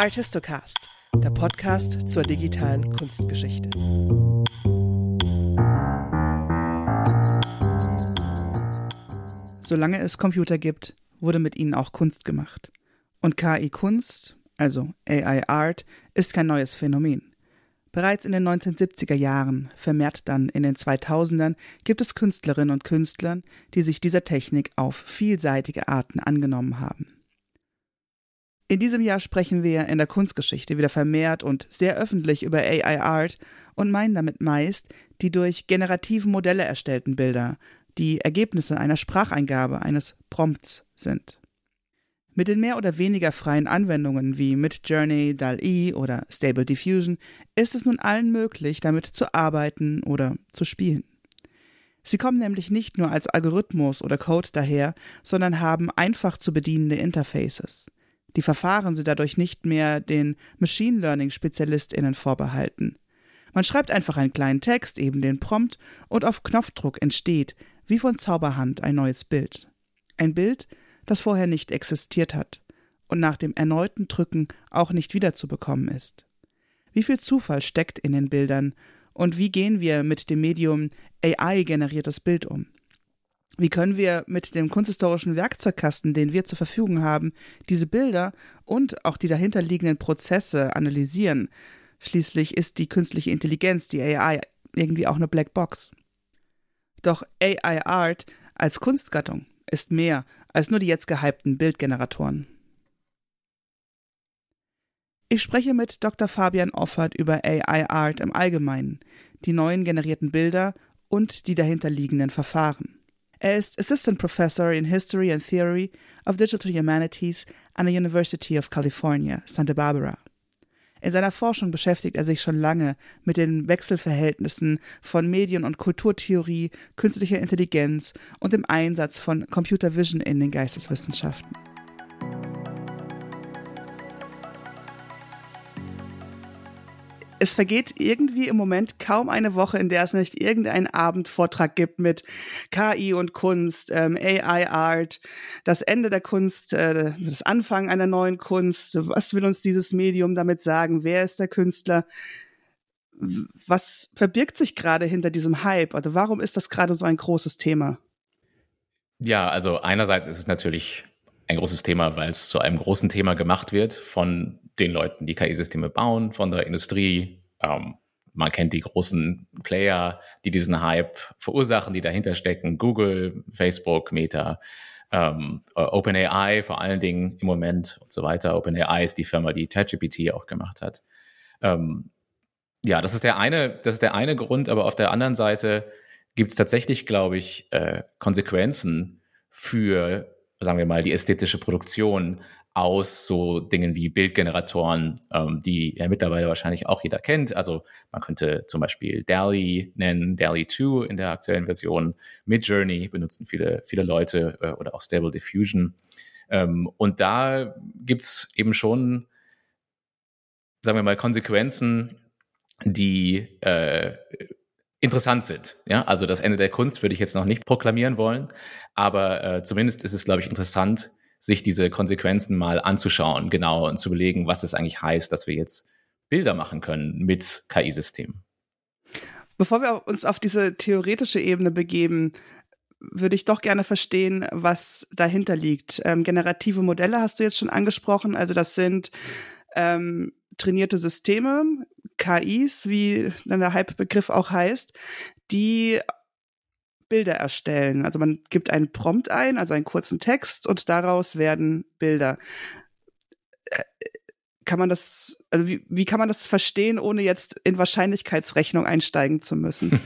Artistocast, der Podcast zur digitalen Kunstgeschichte. Solange es Computer gibt, wurde mit ihnen auch Kunst gemacht. Und KI-Kunst, also AI-Art, ist kein neues Phänomen. Bereits in den 1970er Jahren, vermehrt dann in den 2000ern, gibt es Künstlerinnen und Künstler, die sich dieser Technik auf vielseitige Arten angenommen haben. In diesem Jahr sprechen wir in der Kunstgeschichte wieder vermehrt und sehr öffentlich über AI-Art und meinen damit meist die durch generative Modelle erstellten Bilder, die Ergebnisse einer Spracheingabe, eines Prompts sind. Mit den mehr oder weniger freien Anwendungen wie Midjourney, DAL-E oder Stable Diffusion ist es nun allen möglich, damit zu arbeiten oder zu spielen. Sie kommen nämlich nicht nur als Algorithmus oder Code daher, sondern haben einfach zu bedienende Interfaces. Die Verfahren sind dadurch nicht mehr den Machine Learning Spezialistinnen vorbehalten. Man schreibt einfach einen kleinen Text, eben den Prompt, und auf Knopfdruck entsteht, wie von Zauberhand, ein neues Bild. Ein Bild, das vorher nicht existiert hat und nach dem erneuten Drücken auch nicht wiederzubekommen ist. Wie viel Zufall steckt in den Bildern und wie gehen wir mit dem Medium AI-generiertes Bild um? Wie können wir mit dem kunsthistorischen Werkzeugkasten, den wir zur Verfügung haben, diese Bilder und auch die dahinterliegenden Prozesse analysieren? Schließlich ist die künstliche Intelligenz, die AI, irgendwie auch eine Blackbox. Doch AI Art als Kunstgattung ist mehr als nur die jetzt gehypten Bildgeneratoren. Ich spreche mit Dr. Fabian Offert über AI Art im Allgemeinen, die neuen generierten Bilder und die dahinterliegenden Verfahren. Er ist Assistant Professor in History and Theory of Digital Humanities an der University of California, Santa Barbara. In seiner Forschung beschäftigt er sich schon lange mit den Wechselverhältnissen von Medien- und Kulturtheorie, künstlicher Intelligenz und dem Einsatz von Computer Vision in den Geisteswissenschaften. Es vergeht irgendwie im Moment kaum eine Woche, in der es nicht irgendeinen Abendvortrag gibt mit KI und Kunst, ähm, AI-Art, das Ende der Kunst, äh, das Anfang einer neuen Kunst. Was will uns dieses Medium damit sagen? Wer ist der Künstler? Was verbirgt sich gerade hinter diesem Hype? Oder warum ist das gerade so ein großes Thema? Ja, also einerseits ist es natürlich ein großes Thema, weil es zu einem großen Thema gemacht wird von den Leuten, die KI-Systeme bauen, von der Industrie. Ähm, man kennt die großen Player, die diesen Hype verursachen, die dahinter stecken. Google, Facebook, Meta, ähm, äh, OpenAI vor allen Dingen im Moment und so weiter. OpenAI ist die Firma, die ChatGPT auch gemacht hat. Ähm, ja, das ist der eine, das ist der eine Grund, aber auf der anderen Seite gibt es tatsächlich, glaube ich, äh, Konsequenzen für sagen wir mal, die ästhetische Produktion aus so Dingen wie Bildgeneratoren, ähm, die ja mittlerweile wahrscheinlich auch jeder kennt. Also man könnte zum Beispiel DALI nennen, DALI 2 in der aktuellen Version. Midjourney benutzen viele, viele Leute äh, oder auch Stable Diffusion. Ähm, und da gibt's eben schon, sagen wir mal, Konsequenzen, die äh, interessant sind. Ja, also das Ende der Kunst würde ich jetzt noch nicht proklamieren wollen, aber äh, zumindest ist es, glaube ich, interessant, sich diese Konsequenzen mal anzuschauen, genau und zu überlegen, was es eigentlich heißt, dass wir jetzt Bilder machen können mit KI-Systemen. Bevor wir uns auf diese theoretische Ebene begeben, würde ich doch gerne verstehen, was dahinter liegt. Ähm, generative Modelle hast du jetzt schon angesprochen. Also das sind ähm, trainierte Systeme, KIs, wie dann der Hype-Begriff auch heißt, die Bilder erstellen. Also man gibt einen Prompt ein, also einen kurzen Text und daraus werden Bilder. Äh, kann man das, also wie, wie kann man das verstehen, ohne jetzt in Wahrscheinlichkeitsrechnung einsteigen zu müssen?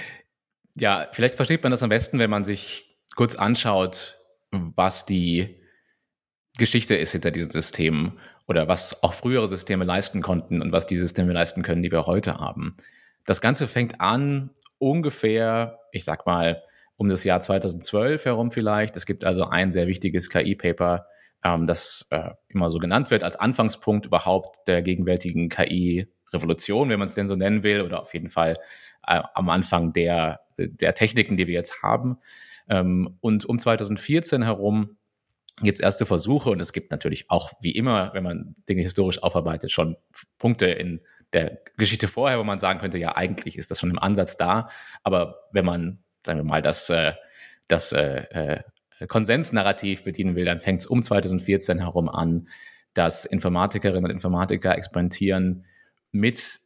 ja, vielleicht versteht man das am besten, wenn man sich kurz anschaut, was die Geschichte ist hinter diesen Systemen oder was auch frühere Systeme leisten konnten und was die Systeme leisten können, die wir heute haben. Das Ganze fängt an ungefähr, ich sag mal, um das Jahr 2012 herum vielleicht. Es gibt also ein sehr wichtiges KI-Paper, ähm, das äh, immer so genannt wird als Anfangspunkt überhaupt der gegenwärtigen KI-Revolution, wenn man es denn so nennen will, oder auf jeden Fall äh, am Anfang der, der Techniken, die wir jetzt haben. Ähm, und um 2014 herum gibt es erste Versuche und es gibt natürlich auch, wie immer, wenn man Dinge historisch aufarbeitet, schon Punkte in der Geschichte vorher, wo man sagen könnte, ja, eigentlich ist das schon im Ansatz da. Aber wenn man, sagen wir mal, das, äh, das äh, äh, Konsensnarrativ bedienen will, dann fängt es um 2014 herum an, dass Informatikerinnen und Informatiker experimentieren mit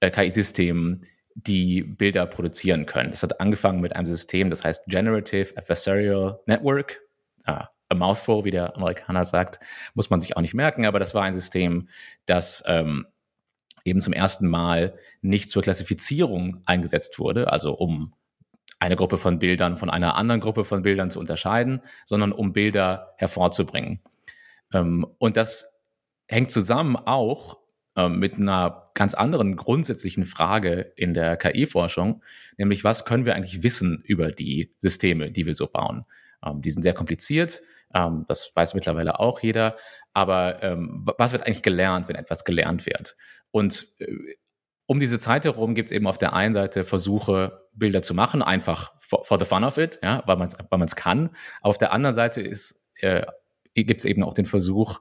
KI-Systemen, die Bilder produzieren können. Das hat angefangen mit einem System, das heißt Generative Adversarial Network. Ah, a mouthful, wie der Amerikaner sagt, muss man sich auch nicht merken, aber das war ein System, das ähm, eben zum ersten Mal nicht zur Klassifizierung eingesetzt wurde, also um eine Gruppe von Bildern von einer anderen Gruppe von Bildern zu unterscheiden, sondern um Bilder hervorzubringen. Ähm, und das hängt zusammen auch ähm, mit einer ganz anderen grundsätzlichen Frage in der KI-Forschung, nämlich was können wir eigentlich wissen über die Systeme, die wir so bauen? Ähm, die sind sehr kompliziert, das weiß mittlerweile auch jeder, aber was wird eigentlich gelernt, wenn etwas gelernt wird? Und äh, um diese Zeit herum gibt es eben auf der einen Seite Versuche, Bilder zu machen, einfach for, for the fun of it, ja, weil man es kann. Auf der anderen Seite äh, gibt es eben auch den Versuch,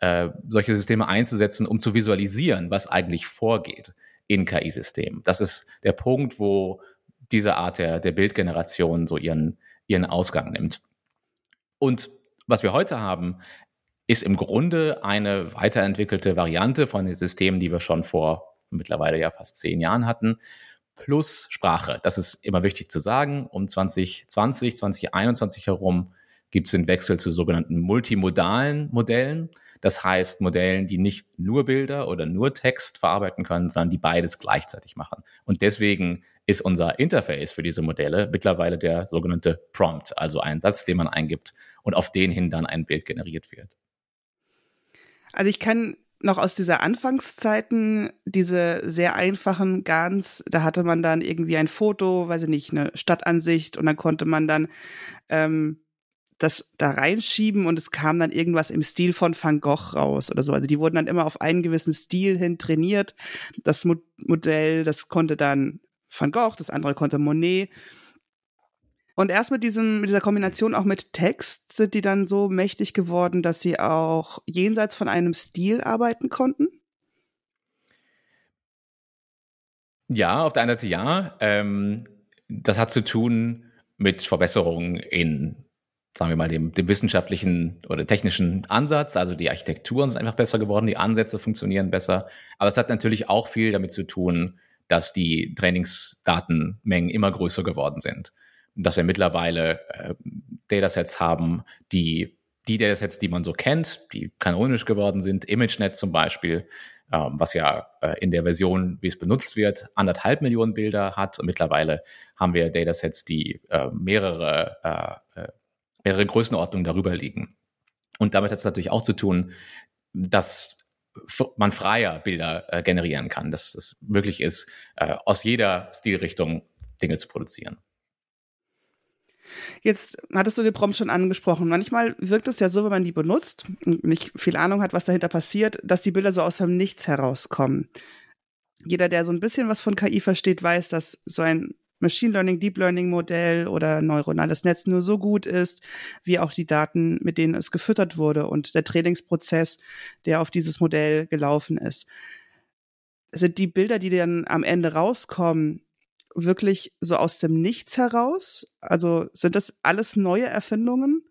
äh, solche Systeme einzusetzen, um zu visualisieren, was eigentlich vorgeht in KI-Systemen. Das ist der Punkt, wo diese Art der, der Bildgeneration so ihren, ihren Ausgang nimmt. Und was wir heute haben, ist im Grunde eine weiterentwickelte Variante von den Systemen, die wir schon vor mittlerweile ja fast zehn Jahren hatten, plus Sprache. Das ist immer wichtig zu sagen. Um 2020, 2021 herum gibt es den Wechsel zu sogenannten multimodalen Modellen. Das heißt Modellen, die nicht nur Bilder oder nur Text verarbeiten können, sondern die beides gleichzeitig machen. Und deswegen ist unser Interface für diese Modelle mittlerweile der sogenannte Prompt, also ein Satz, den man eingibt und auf den hin dann ein Bild generiert wird. Also ich kann noch aus dieser Anfangszeiten diese sehr einfachen GANs, da hatte man dann irgendwie ein Foto, weiß ich nicht, eine Stadtansicht und dann konnte man dann ähm, das da reinschieben und es kam dann irgendwas im Stil von Van Gogh raus oder so. Also die wurden dann immer auf einen gewissen Stil hin trainiert. Das Mo Modell, das konnte dann Van Gogh, das andere konnte Monet. Und erst mit, diesem, mit dieser Kombination auch mit Text sind die dann so mächtig geworden, dass sie auch jenseits von einem Stil arbeiten konnten? Ja, auf der einen Seite ja. Ähm, das hat zu tun mit Verbesserungen in sagen wir mal, dem, dem wissenschaftlichen oder technischen Ansatz. Also die Architekturen sind einfach besser geworden, die Ansätze funktionieren besser. Aber es hat natürlich auch viel damit zu tun, dass die Trainingsdatenmengen immer größer geworden sind. Dass wir mittlerweile äh, Datasets haben, die die Datasets, die man so kennt, die kanonisch geworden sind, ImageNet zum Beispiel, ähm, was ja äh, in der Version, wie es benutzt wird, anderthalb Millionen Bilder hat. Und mittlerweile haben wir Datasets, die äh, mehrere äh, äh mehrere Größenordnungen darüber liegen. Und damit hat es natürlich auch zu tun, dass man freier Bilder äh, generieren kann, dass es möglich ist, äh, aus jeder Stilrichtung Dinge zu produzieren. Jetzt hattest du den Prompt schon angesprochen. Manchmal wirkt es ja so, wenn man die benutzt und nicht viel Ahnung hat, was dahinter passiert, dass die Bilder so aus dem Nichts herauskommen. Jeder, der so ein bisschen was von KI versteht, weiß, dass so ein Machine Learning, Deep Learning Modell oder neuronales Netz nur so gut ist, wie auch die Daten, mit denen es gefüttert wurde und der Trainingsprozess, der auf dieses Modell gelaufen ist. Sind die Bilder, die dann am Ende rauskommen, wirklich so aus dem Nichts heraus? Also sind das alles neue Erfindungen?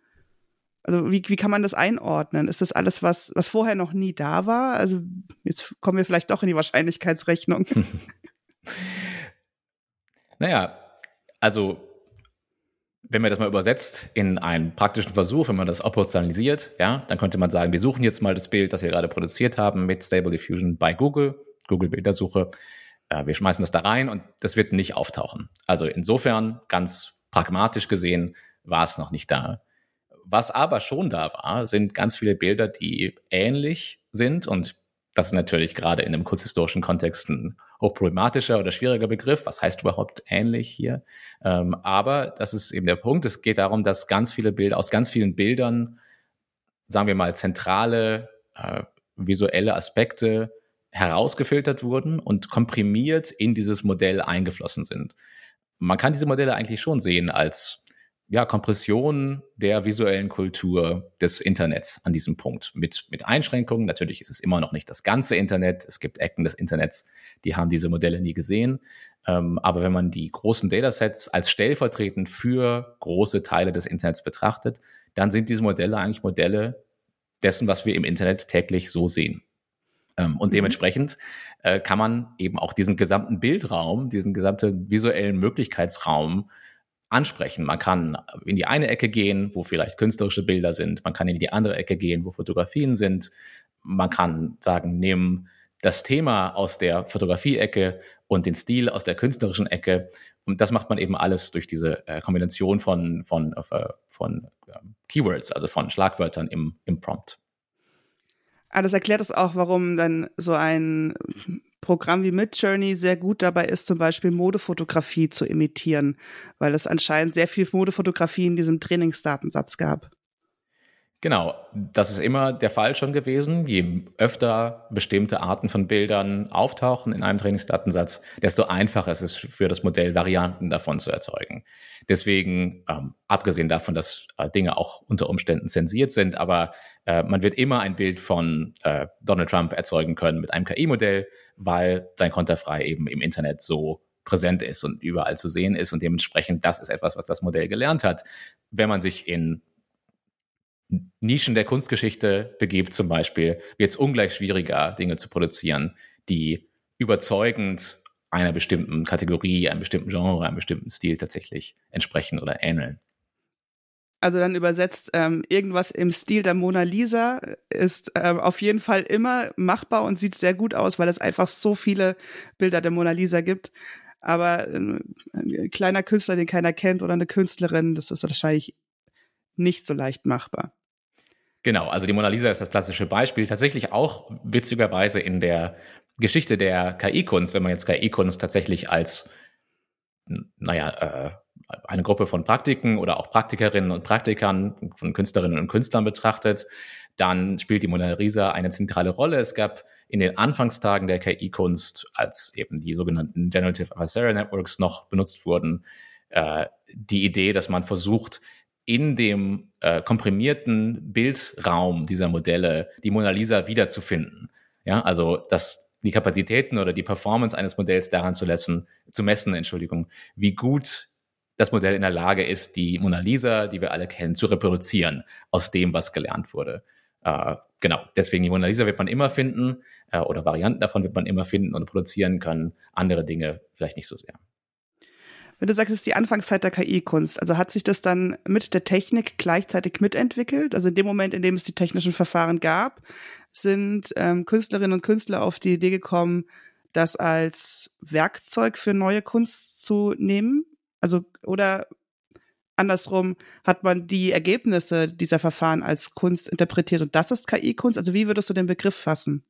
Also wie, wie kann man das einordnen? Ist das alles, was, was vorher noch nie da war? Also jetzt kommen wir vielleicht doch in die Wahrscheinlichkeitsrechnung. Naja, also wenn man das mal übersetzt in einen praktischen Versuch, wenn man das operationalisiert, ja, dann könnte man sagen, wir suchen jetzt mal das Bild, das wir gerade produziert haben mit Stable Diffusion bei Google, Google Bildersuche. Äh, wir schmeißen das da rein und das wird nicht auftauchen. Also insofern, ganz pragmatisch gesehen, war es noch nicht da. Was aber schon da war, sind ganz viele Bilder, die ähnlich sind und das ist natürlich gerade in einem kurzhistorischen Kontext ein hochproblematischer oder schwieriger Begriff. Was heißt überhaupt ähnlich hier? Ähm, aber das ist eben der Punkt. Es geht darum, dass ganz viele Bilder, aus ganz vielen Bildern, sagen wir mal, zentrale äh, visuelle Aspekte herausgefiltert wurden und komprimiert in dieses Modell eingeflossen sind. Man kann diese Modelle eigentlich schon sehen als ja, Kompression der visuellen Kultur des Internets an diesem Punkt. Mit, mit Einschränkungen. Natürlich ist es immer noch nicht das ganze Internet. Es gibt Ecken des Internets, die haben diese Modelle nie gesehen. Ähm, aber wenn man die großen Datasets als stellvertretend für große Teile des Internets betrachtet, dann sind diese Modelle eigentlich Modelle dessen, was wir im Internet täglich so sehen. Ähm, und mhm. dementsprechend äh, kann man eben auch diesen gesamten Bildraum, diesen gesamten visuellen Möglichkeitsraum ansprechen. Man kann in die eine Ecke gehen, wo vielleicht künstlerische Bilder sind. Man kann in die andere Ecke gehen, wo Fotografien sind. Man kann sagen, nehmen das Thema aus der Fotografie-Ecke und den Stil aus der künstlerischen Ecke. Und das macht man eben alles durch diese äh, Kombination von, von, äh, von äh, Keywords, also von Schlagwörtern im, im Prompt. Ah, das erklärt es auch, warum dann so ein Programm wie Midjourney sehr gut dabei ist, zum Beispiel Modefotografie zu imitieren, weil es anscheinend sehr viel Modefotografie in diesem Trainingsdatensatz gab. Genau, das ist immer der Fall schon gewesen. Je öfter bestimmte Arten von Bildern auftauchen in einem Trainingsdatensatz, desto einfacher ist es für das Modell, Varianten davon zu erzeugen. Deswegen, ähm, abgesehen davon, dass äh, Dinge auch unter Umständen zensiert sind, aber äh, man wird immer ein Bild von äh, Donald Trump erzeugen können mit einem KI-Modell, weil sein Konterfrei eben im Internet so präsent ist und überall zu sehen ist und dementsprechend das ist etwas, was das Modell gelernt hat. Wenn man sich in Nischen der Kunstgeschichte begibt zum Beispiel, wird es ungleich schwieriger, Dinge zu produzieren, die überzeugend einer bestimmten Kategorie, einem bestimmten Genre, einem bestimmten Stil tatsächlich entsprechen oder ähneln. Also dann übersetzt, ähm, irgendwas im Stil der Mona Lisa ist ähm, auf jeden Fall immer machbar und sieht sehr gut aus, weil es einfach so viele Bilder der Mona Lisa gibt. Aber äh, ein kleiner Künstler, den keiner kennt, oder eine Künstlerin, das ist wahrscheinlich nicht so leicht machbar. Genau, also die Mona Lisa ist das klassische Beispiel. Tatsächlich auch witzigerweise in der Geschichte der KI-Kunst, wenn man jetzt KI-Kunst tatsächlich als, naja, äh, eine Gruppe von Praktiken oder auch Praktikerinnen und Praktikern, von Künstlerinnen und Künstlern betrachtet, dann spielt die Mona Lisa eine zentrale Rolle. Es gab in den Anfangstagen der KI-Kunst, als eben die sogenannten Generative Adversarial Networks noch benutzt wurden, äh, die Idee, dass man versucht, in dem äh, komprimierten Bildraum dieser Modelle die Mona Lisa wiederzufinden. Ja, also das, die Kapazitäten oder die Performance eines Modells daran zu, lassen, zu messen, Entschuldigung, wie gut das Modell in der Lage ist, die Mona Lisa, die wir alle kennen, zu reproduzieren aus dem, was gelernt wurde. Äh, genau, deswegen die Mona Lisa wird man immer finden äh, oder Varianten davon wird man immer finden und produzieren können. Andere Dinge vielleicht nicht so sehr. Wenn du sagst, es ist die Anfangszeit der KI-Kunst, also hat sich das dann mit der Technik gleichzeitig mitentwickelt? Also in dem Moment, in dem es die technischen Verfahren gab, sind ähm, Künstlerinnen und Künstler auf die Idee gekommen, das als Werkzeug für neue Kunst zu nehmen? Also, oder andersrum, hat man die Ergebnisse dieser Verfahren als Kunst interpretiert und das ist KI-Kunst? Also, wie würdest du den Begriff fassen?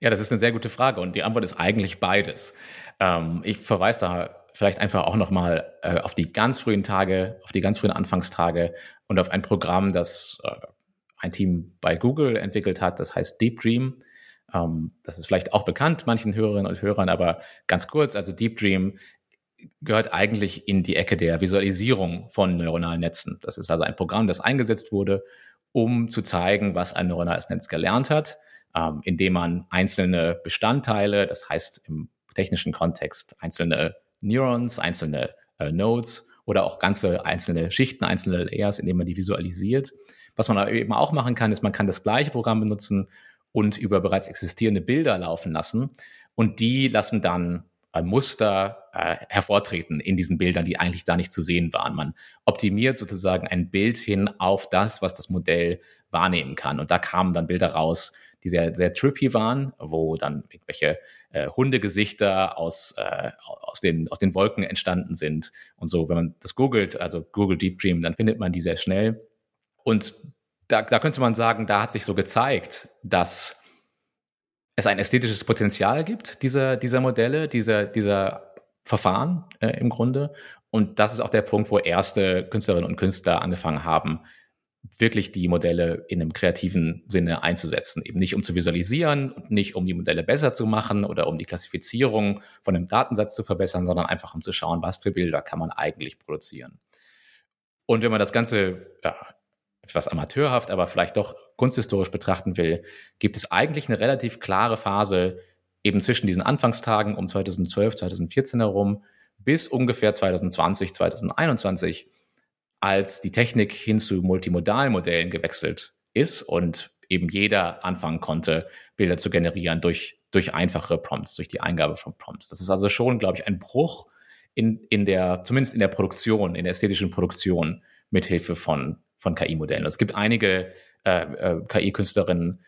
Ja, das ist eine sehr gute Frage und die Antwort ist eigentlich beides. Ähm, ich verweise da vielleicht einfach auch nochmal äh, auf die ganz frühen Tage, auf die ganz frühen Anfangstage und auf ein Programm, das äh, ein Team bei Google entwickelt hat, das heißt Deep Dream. Ähm, das ist vielleicht auch bekannt manchen Hörerinnen und Hörern, aber ganz kurz, also Deep Dream gehört eigentlich in die Ecke der Visualisierung von neuronalen Netzen. Das ist also ein Programm, das eingesetzt wurde, um zu zeigen, was ein neuronales Netz gelernt hat, ähm, indem man einzelne Bestandteile, das heißt im technischen Kontext einzelne Neurons, einzelne äh, Nodes oder auch ganze einzelne Schichten, einzelne Layers, indem man die visualisiert. Was man aber eben auch machen kann, ist, man kann das gleiche Programm benutzen und über bereits existierende Bilder laufen lassen. Und die lassen dann äh, Muster äh, hervortreten in diesen Bildern, die eigentlich da nicht zu sehen waren. Man optimiert sozusagen ein Bild hin auf das, was das Modell wahrnehmen kann. Und da kamen dann Bilder raus, die sehr, sehr trippy waren, wo dann irgendwelche äh, Hundegesichter aus, äh, aus, den, aus den Wolken entstanden sind. Und so, wenn man das googelt, also Google Deep Dream, dann findet man die sehr schnell. Und da, da könnte man sagen, da hat sich so gezeigt, dass es ein ästhetisches Potenzial gibt, dieser, dieser Modelle, dieser, dieser Verfahren äh, im Grunde. Und das ist auch der Punkt, wo erste Künstlerinnen und Künstler angefangen haben, wirklich die Modelle in einem kreativen Sinne einzusetzen. Eben nicht um zu visualisieren und nicht um die Modelle besser zu machen oder um die Klassifizierung von einem Datensatz zu verbessern, sondern einfach um zu schauen, was für Bilder kann man eigentlich produzieren. Und wenn man das Ganze ja, etwas amateurhaft, aber vielleicht doch kunsthistorisch betrachten will, gibt es eigentlich eine relativ klare Phase eben zwischen diesen Anfangstagen um 2012, 2014 herum bis ungefähr 2020, 2021, als die Technik hin zu Multimodalmodellen gewechselt ist und eben jeder anfangen konnte, Bilder zu generieren durch, durch einfache Prompts, durch die Eingabe von Prompts. Das ist also schon, glaube ich, ein Bruch in, in der, zumindest in der Produktion, in der ästhetischen Produktion mithilfe von, von KI-Modellen. Es gibt einige äh, äh, KI-Künstlerinnen,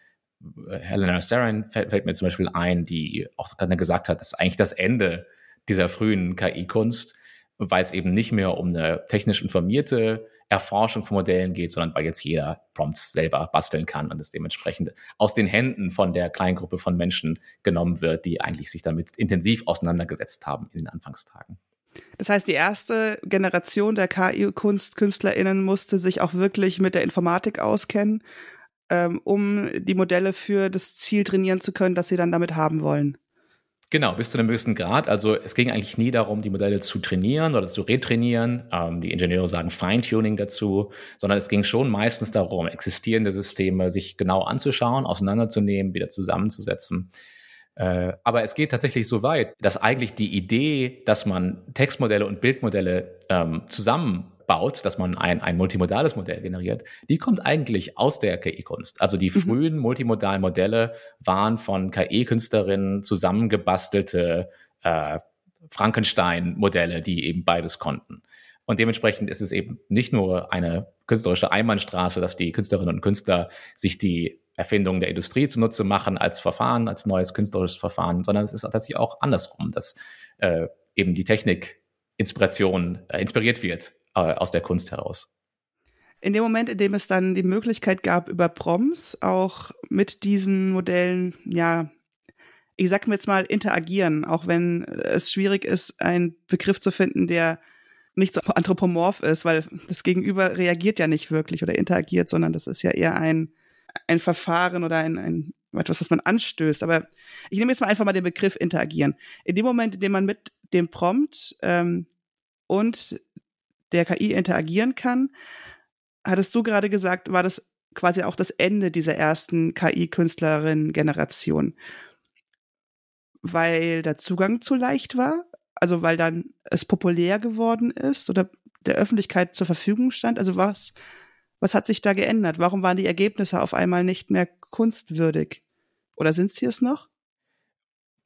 äh, Helena Sarin fällt, fällt, mir zum Beispiel ein, die auch gerade gesagt hat, das ist eigentlich das Ende dieser frühen KI-Kunst, weil es eben nicht mehr um eine technisch informierte Erforschung von Modellen geht, sondern weil jetzt jeder Prompts selber basteln kann und es dementsprechend aus den Händen von der kleinen Gruppe von Menschen genommen wird, die eigentlich sich damit intensiv auseinandergesetzt haben in den Anfangstagen. Das heißt, die erste Generation der KI-KunstkünstlerInnen musste sich auch wirklich mit der Informatik auskennen, ähm, um die Modelle für das Ziel trainieren zu können, das sie dann damit haben wollen. Genau, bis zu einem gewissen Grad. Also es ging eigentlich nie darum, die Modelle zu trainieren oder zu retrainieren. Ähm, die Ingenieure sagen Feintuning dazu, sondern es ging schon meistens darum, existierende Systeme sich genau anzuschauen, auseinanderzunehmen, wieder zusammenzusetzen. Äh, aber es geht tatsächlich so weit, dass eigentlich die Idee, dass man Textmodelle und Bildmodelle ähm, zusammenbaut, dass man ein, ein multimodales Modell generiert, die kommt eigentlich aus der KI-Kunst. Also die mhm. frühen multimodalen Modelle waren von KI-Künstlerinnen zusammengebastelte äh, Frankenstein-Modelle, die eben beides konnten. Und dementsprechend ist es eben nicht nur eine künstlerische Einbahnstraße, dass die Künstlerinnen und Künstler sich die Erfindungen der Industrie zunutze machen als Verfahren, als neues künstlerisches Verfahren, sondern es ist tatsächlich auch andersrum, dass äh, eben die Technik Inspiration äh, inspiriert wird äh, aus der Kunst heraus. In dem Moment, in dem es dann die Möglichkeit gab, über Proms auch mit diesen Modellen, ja, ich sag mir jetzt mal, interagieren, auch wenn es schwierig ist, einen Begriff zu finden, der nicht so anthropomorph ist, weil das Gegenüber reagiert ja nicht wirklich oder interagiert, sondern das ist ja eher ein, ein Verfahren oder ein, ein etwas, was man anstößt. Aber ich nehme jetzt mal einfach mal den Begriff interagieren. In dem Moment, in dem man mit dem Prompt ähm, und der KI interagieren kann, hattest du gerade gesagt, war das quasi auch das Ende dieser ersten KI-Künstlerin-Generation, weil der Zugang zu leicht war, also weil dann es populär geworden ist oder der Öffentlichkeit zur Verfügung stand. Also was was hat sich da geändert? Warum waren die Ergebnisse auf einmal nicht mehr kunstwürdig? Oder sind sie es noch?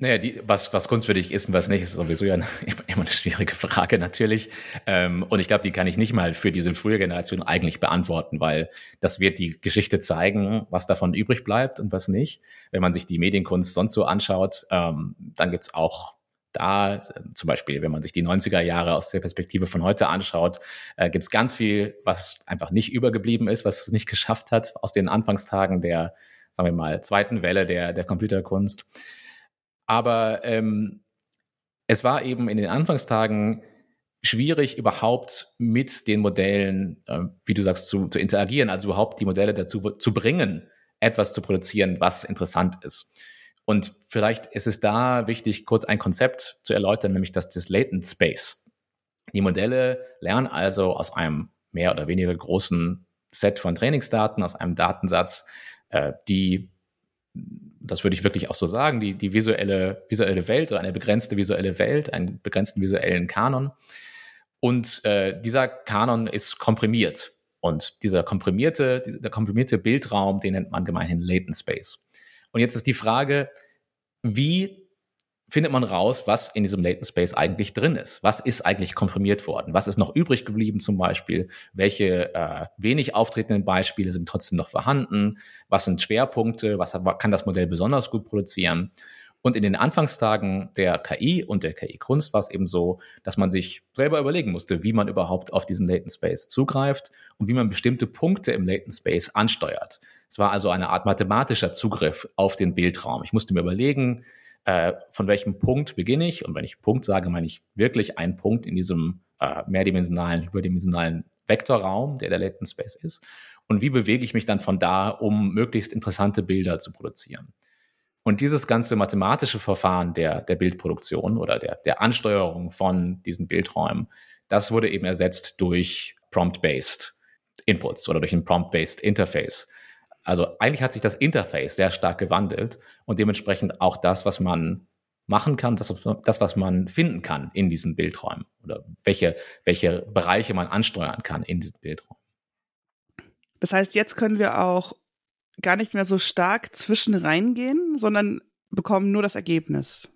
Naja, die, was, was kunstwürdig ist und was nicht, ist sowieso ja immer eine schwierige Frage natürlich. Ähm, und ich glaube, die kann ich nicht mal für diese frühe Generation eigentlich beantworten, weil das wird die Geschichte zeigen, was davon übrig bleibt und was nicht. Wenn man sich die Medienkunst sonst so anschaut, ähm, dann gibt's auch da, zum Beispiel, wenn man sich die 90er Jahre aus der Perspektive von heute anschaut, äh, gibt es ganz viel, was einfach nicht übergeblieben ist, was es nicht geschafft hat aus den Anfangstagen der, sagen wir mal, zweiten Welle der, der Computerkunst. Aber ähm, es war eben in den Anfangstagen schwierig, überhaupt mit den Modellen, äh, wie du sagst, zu, zu interagieren, also überhaupt die Modelle dazu zu bringen, etwas zu produzieren, was interessant ist. Und vielleicht ist es da wichtig, kurz ein Konzept zu erläutern, nämlich das des Latent Space. Die Modelle lernen also aus einem mehr oder weniger großen Set von Trainingsdaten, aus einem Datensatz, äh, die, das würde ich wirklich auch so sagen, die, die visuelle, visuelle Welt oder eine begrenzte visuelle Welt, einen begrenzten visuellen Kanon. Und äh, dieser Kanon ist komprimiert. Und dieser komprimierte, der komprimierte Bildraum, den nennt man gemeinhin Latent Space. Und jetzt ist die Frage, wie findet man raus, was in diesem Latent Space eigentlich drin ist? Was ist eigentlich komprimiert worden? Was ist noch übrig geblieben zum Beispiel? Welche äh, wenig auftretenden Beispiele sind trotzdem noch vorhanden? Was sind Schwerpunkte? Was hat, kann das Modell besonders gut produzieren? Und in den Anfangstagen der KI und der KI-Kunst war es eben so, dass man sich selber überlegen musste, wie man überhaupt auf diesen Latent Space zugreift und wie man bestimmte Punkte im Latent Space ansteuert. Es war also eine Art mathematischer Zugriff auf den Bildraum. Ich musste mir überlegen, äh, von welchem Punkt beginne ich. Und wenn ich Punkt sage, meine ich wirklich einen Punkt in diesem äh, mehrdimensionalen, überdimensionalen Vektorraum, der der Latent Space ist. Und wie bewege ich mich dann von da, um möglichst interessante Bilder zu produzieren? Und dieses ganze mathematische Verfahren der, der Bildproduktion oder der, der Ansteuerung von diesen Bildräumen, das wurde eben ersetzt durch Prompt-Based Inputs oder durch ein Prompt-Based Interface. Also eigentlich hat sich das Interface sehr stark gewandelt und dementsprechend auch das, was man machen kann, das, das was man finden kann in diesen Bildräumen oder welche, welche Bereiche man ansteuern kann in diesen Bildräumen. Das heißt, jetzt können wir auch gar nicht mehr so stark zwischen reingehen, sondern bekommen nur das Ergebnis.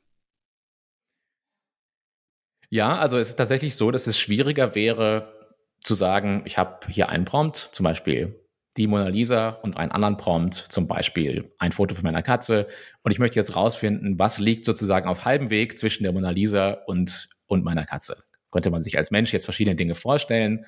Ja, also es ist tatsächlich so, dass es schwieriger wäre zu sagen, ich habe hier einen Prompt, zum Beispiel die Mona Lisa und einen anderen Prompt, zum Beispiel ein Foto von meiner Katze. Und ich möchte jetzt rausfinden, was liegt sozusagen auf halbem Weg zwischen der Mona Lisa und, und meiner Katze. Könnte man sich als Mensch jetzt verschiedene Dinge vorstellen.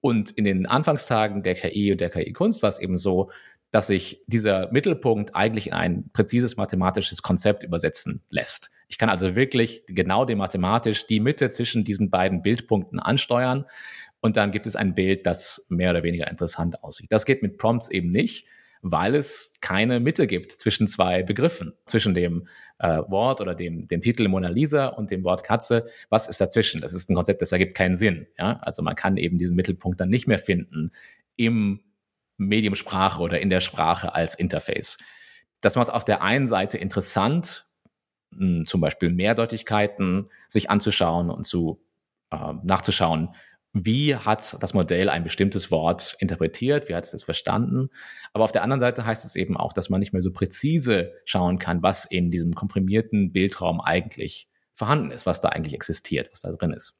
Und in den Anfangstagen der KI und der KI-Kunst war es eben so, dass sich dieser Mittelpunkt eigentlich in ein präzises mathematisches Konzept übersetzen lässt. Ich kann also wirklich genau dem mathematisch die Mitte zwischen diesen beiden Bildpunkten ansteuern und dann gibt es ein Bild, das mehr oder weniger interessant aussieht. Das geht mit Prompts eben nicht, weil es keine Mitte gibt zwischen zwei Begriffen, zwischen dem äh, Wort oder dem, dem Titel Mona Lisa und dem Wort Katze. Was ist dazwischen? Das ist ein Konzept, das ergibt keinen Sinn. Ja? Also man kann eben diesen Mittelpunkt dann nicht mehr finden im Medium Sprache oder in der Sprache als Interface. Das macht auf der einen Seite interessant, hm, zum Beispiel Mehrdeutigkeiten sich anzuschauen und zu äh, nachzuschauen, wie hat das Modell ein bestimmtes Wort interpretiert, wie hat es es verstanden. Aber auf der anderen Seite heißt es eben auch, dass man nicht mehr so präzise schauen kann, was in diesem komprimierten Bildraum eigentlich vorhanden ist, was da eigentlich existiert, was da drin ist.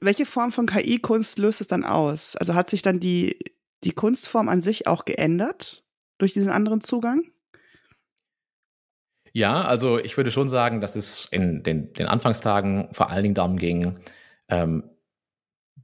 Welche Form von KI-Kunst löst es dann aus? Also hat sich dann die, die Kunstform an sich auch geändert durch diesen anderen Zugang? Ja, also ich würde schon sagen, dass es in den, den Anfangstagen vor allen Dingen darum ging, ähm,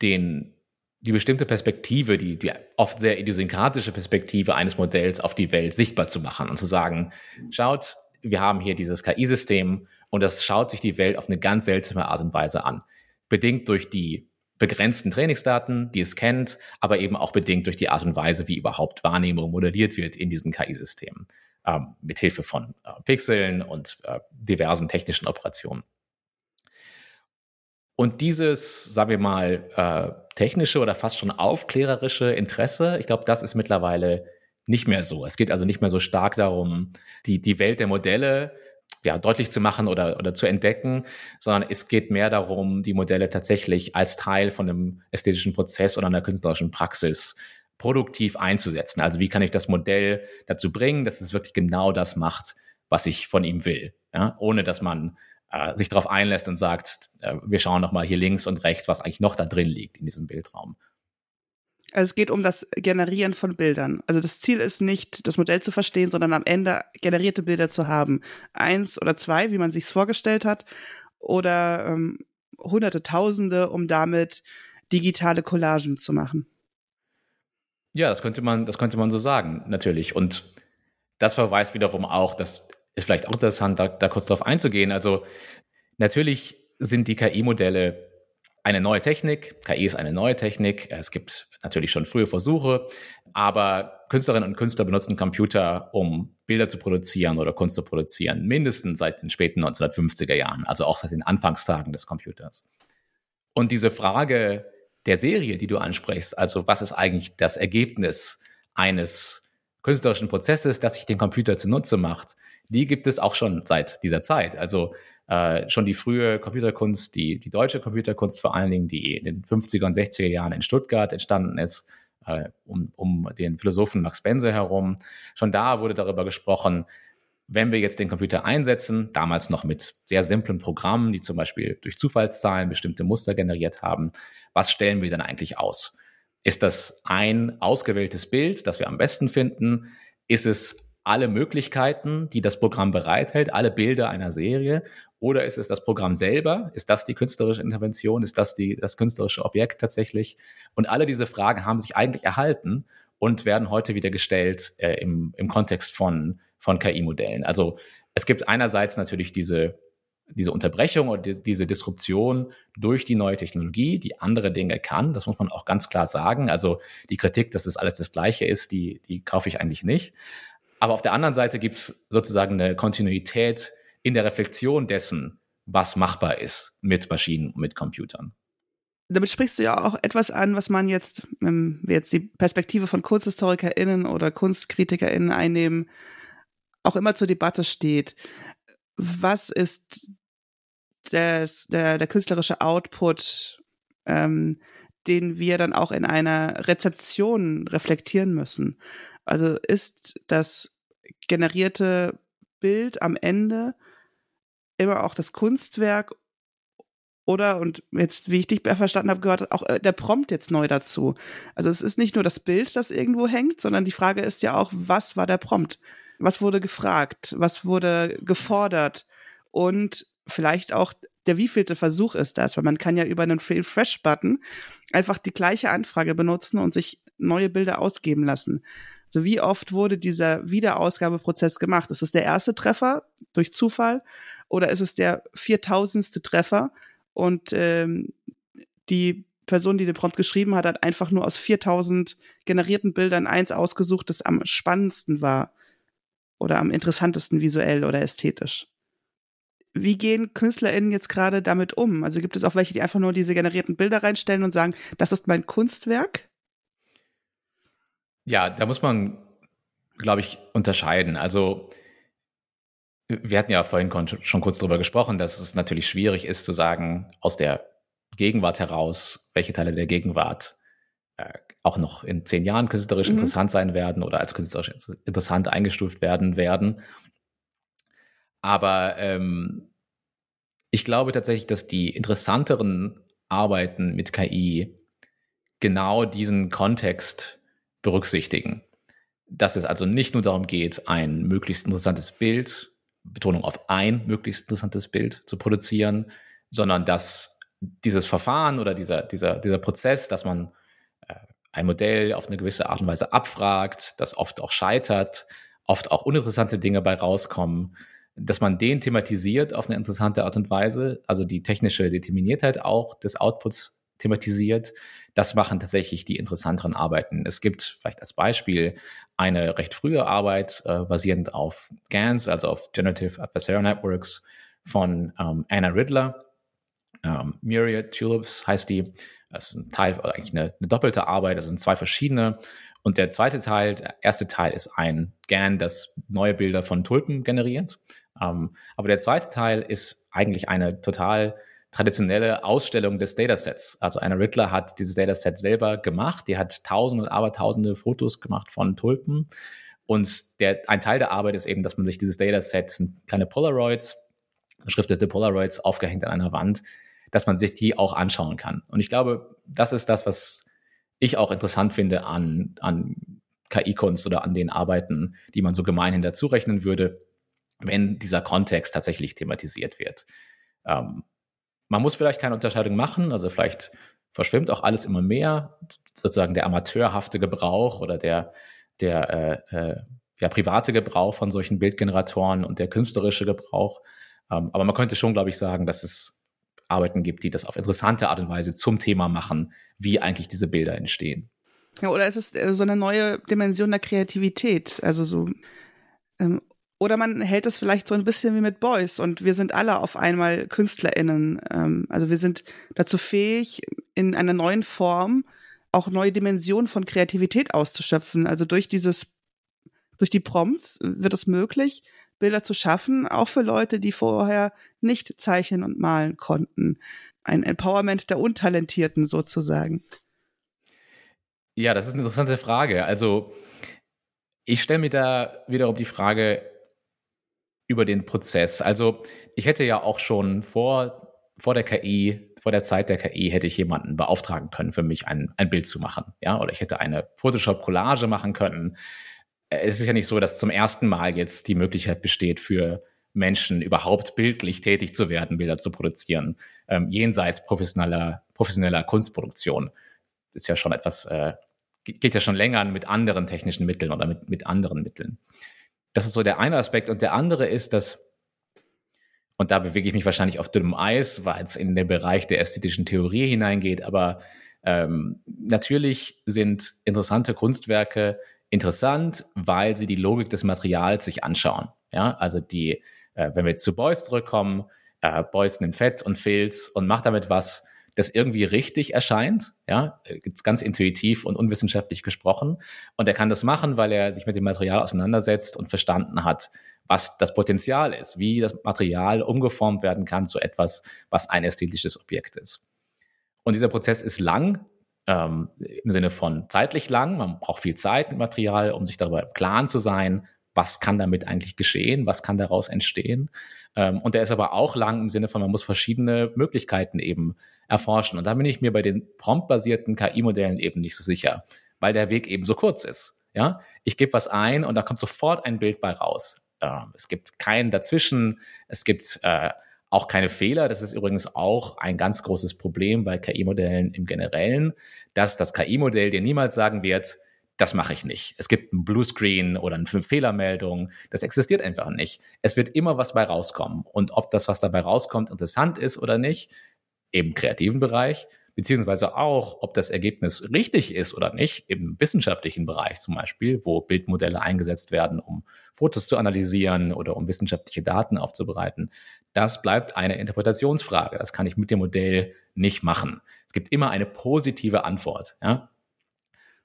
den, die bestimmte Perspektive, die, die oft sehr idiosynkratische Perspektive eines Modells auf die Welt sichtbar zu machen und zu sagen, schaut, wir haben hier dieses KI-System und das schaut sich die Welt auf eine ganz seltsame Art und Weise an. Bedingt durch die begrenzten Trainingsdaten, die es kennt, aber eben auch bedingt durch die Art und Weise, wie überhaupt Wahrnehmung modelliert wird in diesen KI-Systemen, ähm, mit Hilfe von äh, Pixeln und äh, diversen technischen Operationen. Und dieses, sagen wir mal, äh, technische oder fast schon aufklärerische Interesse, ich glaube, das ist mittlerweile nicht mehr so. Es geht also nicht mehr so stark darum, die, die Welt der Modelle ja, deutlich zu machen oder, oder zu entdecken, sondern es geht mehr darum, die Modelle tatsächlich als Teil von einem ästhetischen Prozess oder einer künstlerischen Praxis produktiv einzusetzen. Also wie kann ich das Modell dazu bringen, dass es wirklich genau das macht, was ich von ihm will, ja? ohne dass man äh, sich darauf einlässt und sagt, äh, wir schauen noch mal hier links und rechts, was eigentlich noch da drin liegt in diesem Bildraum. Also es geht um das Generieren von Bildern. Also das Ziel ist nicht, das Modell zu verstehen, sondern am Ende generierte Bilder zu haben. Eins oder zwei, wie man sich vorgestellt hat, oder ähm, hunderte, tausende, um damit digitale Collagen zu machen. Ja, das könnte man, das könnte man so sagen, natürlich. Und das verweist wiederum auch, dass ist vielleicht auch interessant, da, da kurz drauf einzugehen. Also natürlich sind die KI-Modelle eine neue Technik. KI ist eine neue Technik. Es gibt natürlich schon frühe Versuche, aber Künstlerinnen und Künstler benutzen Computer, um Bilder zu produzieren oder Kunst zu produzieren, mindestens seit den späten 1950er Jahren, also auch seit den Anfangstagen des Computers. Und diese Frage der Serie, die du ansprichst, also was ist eigentlich das Ergebnis eines künstlerischen Prozesses, das sich den Computer zunutze macht, die gibt es auch schon seit dieser Zeit. Also äh, schon die frühe Computerkunst, die, die deutsche Computerkunst vor allen Dingen, die in den 50er und 60er Jahren in Stuttgart entstanden ist, äh, um, um den Philosophen Max Bense herum. Schon da wurde darüber gesprochen, wenn wir jetzt den Computer einsetzen, damals noch mit sehr simplen Programmen, die zum Beispiel durch Zufallszahlen bestimmte Muster generiert haben, was stellen wir dann eigentlich aus? Ist das ein ausgewähltes Bild, das wir am besten finden? Ist es alle Möglichkeiten, die das Programm bereithält, alle Bilder einer Serie? Oder ist es das Programm selber? Ist das die künstlerische Intervention? Ist das die, das künstlerische Objekt tatsächlich? Und alle diese Fragen haben sich eigentlich erhalten und werden heute wieder gestellt äh, im, im Kontext von, von KI-Modellen. Also es gibt einerseits natürlich diese, diese Unterbrechung oder die, diese Disruption durch die neue Technologie, die andere Dinge kann. Das muss man auch ganz klar sagen. Also die Kritik, dass das alles das Gleiche ist, die, die kaufe ich eigentlich nicht. Aber auf der anderen Seite gibt es sozusagen eine Kontinuität in der Reflexion dessen, was machbar ist mit Maschinen und mit Computern. damit sprichst du ja auch etwas an, was man jetzt, wenn wir jetzt die Perspektive von KunsthistorikerInnen oder KunstkritikerInnen einnehmen, auch immer zur Debatte steht. Was ist des, der, der künstlerische Output, ähm, den wir dann auch in einer Rezeption reflektieren müssen? Also ist das generierte Bild am Ende immer auch das Kunstwerk oder, und jetzt, wie ich dich verstanden habe, gehört auch äh, der Prompt jetzt neu dazu. Also es ist nicht nur das Bild, das irgendwo hängt, sondern die Frage ist ja auch, was war der Prompt? Was wurde gefragt? Was wurde gefordert? Und vielleicht auch der wievielte Versuch ist das? Weil man kann ja über einen Fresh-Button einfach die gleiche Anfrage benutzen und sich neue Bilder ausgeben lassen. Also wie oft wurde dieser Wiederausgabeprozess gemacht? Ist es der erste Treffer durch Zufall oder ist es der viertausendste Treffer und ähm, die Person, die den Prompt geschrieben hat, hat einfach nur aus 4000 generierten Bildern eins ausgesucht, das am spannendsten war oder am interessantesten visuell oder ästhetisch. Wie gehen KünstlerInnen jetzt gerade damit um? Also gibt es auch welche, die einfach nur diese generierten Bilder reinstellen und sagen, das ist mein Kunstwerk? Ja, da muss man, glaube ich, unterscheiden. Also wir hatten ja vorhin schon kurz darüber gesprochen, dass es natürlich schwierig ist zu sagen, aus der Gegenwart heraus, welche Teile der Gegenwart äh, auch noch in zehn Jahren künstlerisch mhm. interessant sein werden oder als künstlerisch interessant eingestuft werden werden. Aber ähm, ich glaube tatsächlich, dass die interessanteren Arbeiten mit KI genau diesen Kontext berücksichtigen. Dass es also nicht nur darum geht, ein möglichst interessantes Bild Betonung auf ein möglichst interessantes Bild zu produzieren, sondern dass dieses Verfahren oder dieser, dieser, dieser Prozess, dass man äh, ein Modell auf eine gewisse Art und Weise abfragt, das oft auch scheitert, oft auch uninteressante Dinge bei rauskommen, dass man den thematisiert auf eine interessante Art und Weise, also die technische Determiniertheit auch des Outputs thematisiert. Das machen tatsächlich die interessanteren Arbeiten. Es gibt vielleicht als Beispiel eine recht frühe Arbeit äh, basierend auf GANs, also auf Generative Adversarial Networks von ähm, Anna Riddler. Ähm, Myriad Tulips heißt die. Das ist ein Teil, eigentlich eine, eine doppelte Arbeit, das sind zwei verschiedene. Und der zweite Teil, der erste Teil ist ein GAN, das neue Bilder von Tulpen generiert. Ähm, aber der zweite Teil ist eigentlich eine total traditionelle Ausstellung des Datasets. Also Anna Riddler hat dieses Dataset selber gemacht. Die hat tausende und abertausende Fotos gemacht von Tulpen. Und der, ein Teil der Arbeit ist eben, dass man sich dieses Dataset, sind kleine Polaroids, beschriftete Polaroids aufgehängt an einer Wand, dass man sich die auch anschauen kann. Und ich glaube, das ist das, was ich auch interessant finde an, an KI-Kunst oder an den Arbeiten, die man so gemeinhin dazu rechnen würde, wenn dieser Kontext tatsächlich thematisiert wird. Ähm, man muss vielleicht keine Unterscheidung machen, also vielleicht verschwimmt auch alles immer mehr, sozusagen der amateurhafte Gebrauch oder der, der äh, äh, ja, private Gebrauch von solchen Bildgeneratoren und der künstlerische Gebrauch. Ähm, aber man könnte schon, glaube ich, sagen, dass es Arbeiten gibt, die das auf interessante Art und Weise zum Thema machen, wie eigentlich diese Bilder entstehen. Ja, oder es ist äh, so eine neue Dimension der Kreativität, also so ähm, oder man hält es vielleicht so ein bisschen wie mit Boys und wir sind alle auf einmal KünstlerInnen. Ähm, also wir sind dazu fähig, in einer neuen Form auch neue Dimensionen von Kreativität auszuschöpfen. Also durch dieses, durch die Prompts wird es möglich, Bilder zu schaffen, auch für Leute, die vorher nicht zeichnen und malen konnten. Ein Empowerment der Untalentierten sozusagen. Ja, das ist eine interessante Frage. Also ich stelle mir da wiederum die Frage, über den Prozess. Also ich hätte ja auch schon vor, vor der KI, vor der Zeit der KI, hätte ich jemanden beauftragen können, für mich ein, ein Bild zu machen. Ja, oder ich hätte eine Photoshop-Collage machen können. Es ist ja nicht so, dass zum ersten Mal jetzt die Möglichkeit besteht für Menschen überhaupt bildlich tätig zu werden, Bilder zu produzieren, ähm, jenseits professioneller, professioneller Kunstproduktion. Ist ja schon etwas, äh, geht ja schon länger mit anderen technischen Mitteln oder mit, mit anderen Mitteln. Das ist so der eine Aspekt. Und der andere ist, dass, und da bewege ich mich wahrscheinlich auf dünnem Eis, weil es in den Bereich der ästhetischen Theorie hineingeht, aber ähm, natürlich sind interessante Kunstwerke interessant, weil sie die Logik des Materials sich anschauen. Ja, also die, äh, wenn wir zu Beuys zurückkommen, äh, Beuys nimmt Fett und Filz und macht damit was, das irgendwie richtig erscheint, ja, gibt's ganz intuitiv und unwissenschaftlich gesprochen. Und er kann das machen, weil er sich mit dem Material auseinandersetzt und verstanden hat, was das Potenzial ist, wie das Material umgeformt werden kann zu etwas, was ein ästhetisches Objekt ist. Und dieser Prozess ist lang, ähm, im Sinne von zeitlich lang. Man braucht viel Zeit mit Material, um sich darüber im Klaren zu sein, was kann damit eigentlich geschehen, was kann daraus entstehen. Ähm, und der ist aber auch lang im Sinne von, man muss verschiedene Möglichkeiten eben erforschen. Und da bin ich mir bei den promptbasierten KI-Modellen eben nicht so sicher, weil der Weg eben so kurz ist. Ja, ich gebe was ein und da kommt sofort ein Bild bei raus. Äh, es gibt keinen dazwischen. Es gibt äh, auch keine Fehler. Das ist übrigens auch ein ganz großes Problem bei KI-Modellen im Generellen, dass das KI-Modell dir niemals sagen wird, das mache ich nicht. Es gibt einen Bluescreen oder eine Fehlermeldung. Das existiert einfach nicht. Es wird immer was bei rauskommen. Und ob das, was dabei rauskommt, interessant ist oder nicht, im kreativen Bereich, beziehungsweise auch, ob das Ergebnis richtig ist oder nicht, im wissenschaftlichen Bereich zum Beispiel, wo Bildmodelle eingesetzt werden, um Fotos zu analysieren oder um wissenschaftliche Daten aufzubereiten. Das bleibt eine Interpretationsfrage. Das kann ich mit dem Modell nicht machen. Es gibt immer eine positive Antwort. Ja?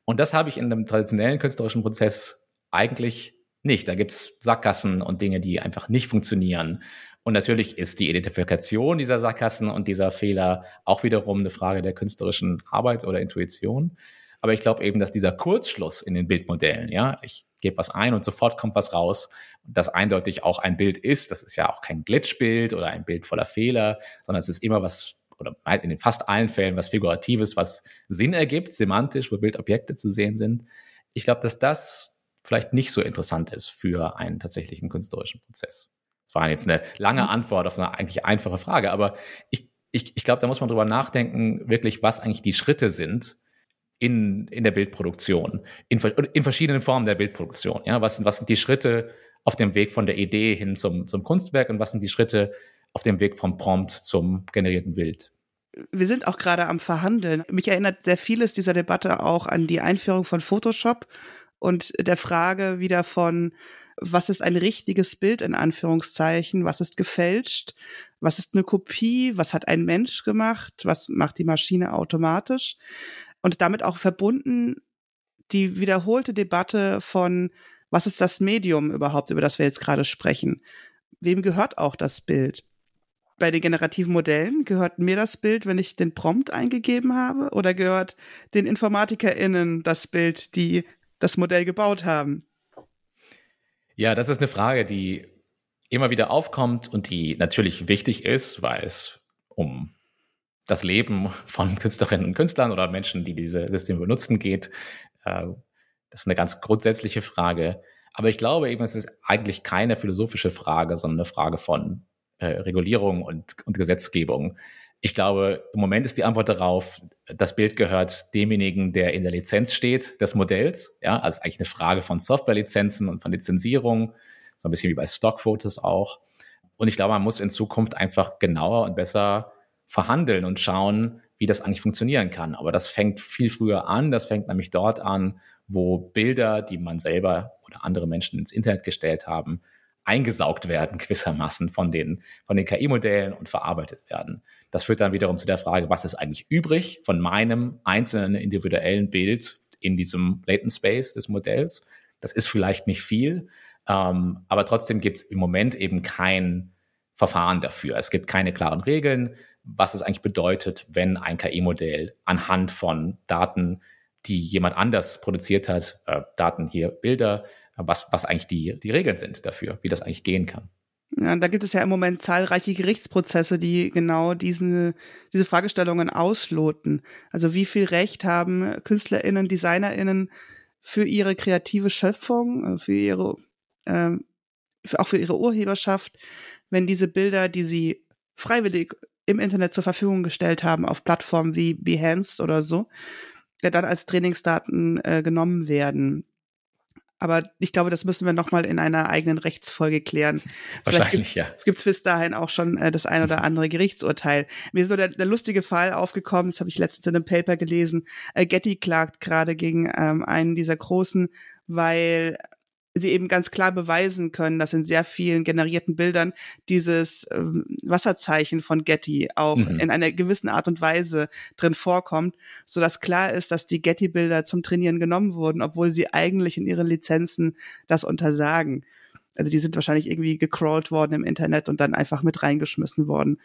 Und das habe ich in einem traditionellen künstlerischen Prozess eigentlich nicht. Da gibt es Sackgassen und Dinge, die einfach nicht funktionieren. Und natürlich ist die Identifikation dieser Sackgassen und dieser Fehler auch wiederum eine Frage der künstlerischen Arbeit oder Intuition. Aber ich glaube eben, dass dieser Kurzschluss in den Bildmodellen, ja, ich gebe was ein und sofort kommt was raus, das eindeutig auch ein Bild ist. Das ist ja auch kein Glitchbild oder ein Bild voller Fehler, sondern es ist immer was, oder in den fast allen Fällen was Figuratives, was Sinn ergibt, semantisch, wo Bildobjekte zu sehen sind. Ich glaube, dass das vielleicht nicht so interessant ist für einen tatsächlichen künstlerischen Prozess. Das war jetzt eine lange mhm. Antwort auf eine eigentlich einfache Frage, aber ich, ich, ich glaube, da muss man drüber nachdenken, wirklich, was eigentlich die Schritte sind in, in der Bildproduktion, in, in verschiedenen Formen der Bildproduktion. Ja, was, was sind die Schritte auf dem Weg von der Idee hin zum, zum Kunstwerk und was sind die Schritte auf dem Weg vom Prompt zum generierten Bild? Wir sind auch gerade am Verhandeln. Mich erinnert sehr vieles dieser Debatte auch an die Einführung von Photoshop und der Frage wieder von, was ist ein richtiges Bild in Anführungszeichen, was ist gefälscht, was ist eine Kopie, was hat ein Mensch gemacht, was macht die Maschine automatisch und damit auch verbunden die wiederholte Debatte von, was ist das Medium überhaupt, über das wir jetzt gerade sprechen? Wem gehört auch das Bild? Bei den generativen Modellen gehört mir das Bild, wenn ich den Prompt eingegeben habe, oder gehört den InformatikerInnen das Bild, die das Modell gebaut haben? Ja, das ist eine Frage, die immer wieder aufkommt und die natürlich wichtig ist, weil es um das Leben von Künstlerinnen und Künstlern oder Menschen, die diese Systeme benutzen, geht. Äh, das ist eine ganz grundsätzliche Frage. Aber ich glaube eben, es ist eigentlich keine philosophische Frage, sondern eine Frage von äh, Regulierung und, und Gesetzgebung. Ich glaube, im Moment ist die Antwort darauf, das Bild gehört demjenigen, der in der Lizenz steht, des Modells. Ja, also eigentlich eine Frage von Softwarelizenzen und von Lizenzierung, so ein bisschen wie bei Stockfotos auch. Und ich glaube, man muss in Zukunft einfach genauer und besser verhandeln und schauen, wie das eigentlich funktionieren kann. Aber das fängt viel früher an. Das fängt nämlich dort an, wo Bilder, die man selber oder andere Menschen ins Internet gestellt haben, eingesaugt werden gewissermaßen von den, von den KI-Modellen und verarbeitet werden. Das führt dann wiederum zu der Frage, was ist eigentlich übrig von meinem einzelnen individuellen Bild in diesem Latent Space des Modells. Das ist vielleicht nicht viel, ähm, aber trotzdem gibt es im Moment eben kein Verfahren dafür. Es gibt keine klaren Regeln, was es eigentlich bedeutet, wenn ein KI-Modell anhand von Daten, die jemand anders produziert hat, äh, Daten hier, Bilder, was, was eigentlich die, die Regeln sind dafür, wie das eigentlich gehen kann. Ja, da gibt es ja im Moment zahlreiche Gerichtsprozesse, die genau diese, diese Fragestellungen ausloten. Also wie viel Recht haben KünstlerInnen, DesignerInnen für ihre kreative Schöpfung, für ihre, äh, für, auch für ihre Urheberschaft, wenn diese Bilder, die sie freiwillig im Internet zur Verfügung gestellt haben auf Plattformen wie Behance oder so, ja, dann als Trainingsdaten äh, genommen werden. Aber ich glaube, das müssen wir nochmal in einer eigenen Rechtsfolge klären. Wahrscheinlich, gibt, ja. Gibt es bis dahin auch schon äh, das ein oder andere Gerichtsurteil. Mir ist nur der, der lustige Fall aufgekommen, das habe ich letztens in einem Paper gelesen. Äh, Getty klagt gerade gegen ähm, einen dieser großen, weil sie eben ganz klar beweisen können, dass in sehr vielen generierten Bildern dieses ähm, Wasserzeichen von Getty auch mhm. in einer gewissen Art und Weise drin vorkommt, so dass klar ist, dass die Getty-Bilder zum Trainieren genommen wurden, obwohl sie eigentlich in ihren Lizenzen das untersagen. Also die sind wahrscheinlich irgendwie gecrawlt worden im Internet und dann einfach mit reingeschmissen worden.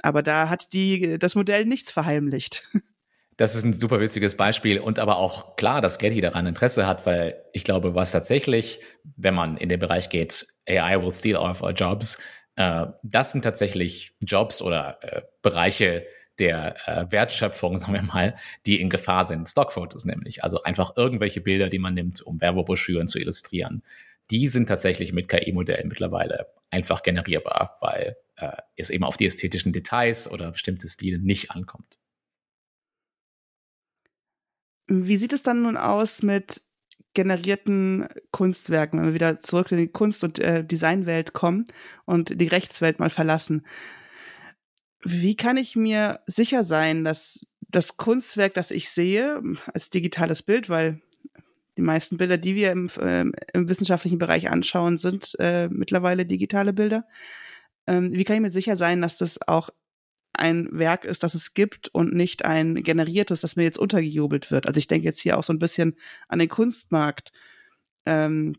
Aber da hat die das Modell nichts verheimlicht. Das ist ein super witziges Beispiel und aber auch klar, dass Getty daran Interesse hat, weil ich glaube, was tatsächlich, wenn man in den Bereich geht, AI will steal all of our jobs, äh, das sind tatsächlich Jobs oder äh, Bereiche der äh, Wertschöpfung, sagen wir mal, die in Gefahr sind. Stockfotos nämlich, also einfach irgendwelche Bilder, die man nimmt, um Werbebroschüren zu illustrieren. Die sind tatsächlich mit KI-Modellen mittlerweile einfach generierbar, weil äh, es eben auf die ästhetischen Details oder bestimmte Stile nicht ankommt. Wie sieht es dann nun aus mit generierten Kunstwerken, wenn wir wieder zurück in die Kunst- und äh, Designwelt kommen und die Rechtswelt mal verlassen? Wie kann ich mir sicher sein, dass das Kunstwerk, das ich sehe, als digitales Bild, weil die meisten Bilder, die wir im, äh, im wissenschaftlichen Bereich anschauen, sind äh, mittlerweile digitale Bilder. Ähm, wie kann ich mir sicher sein, dass das auch ein Werk ist, das es gibt und nicht ein generiertes, das mir jetzt untergejubelt wird. Also ich denke jetzt hier auch so ein bisschen an den Kunstmarkt ähm,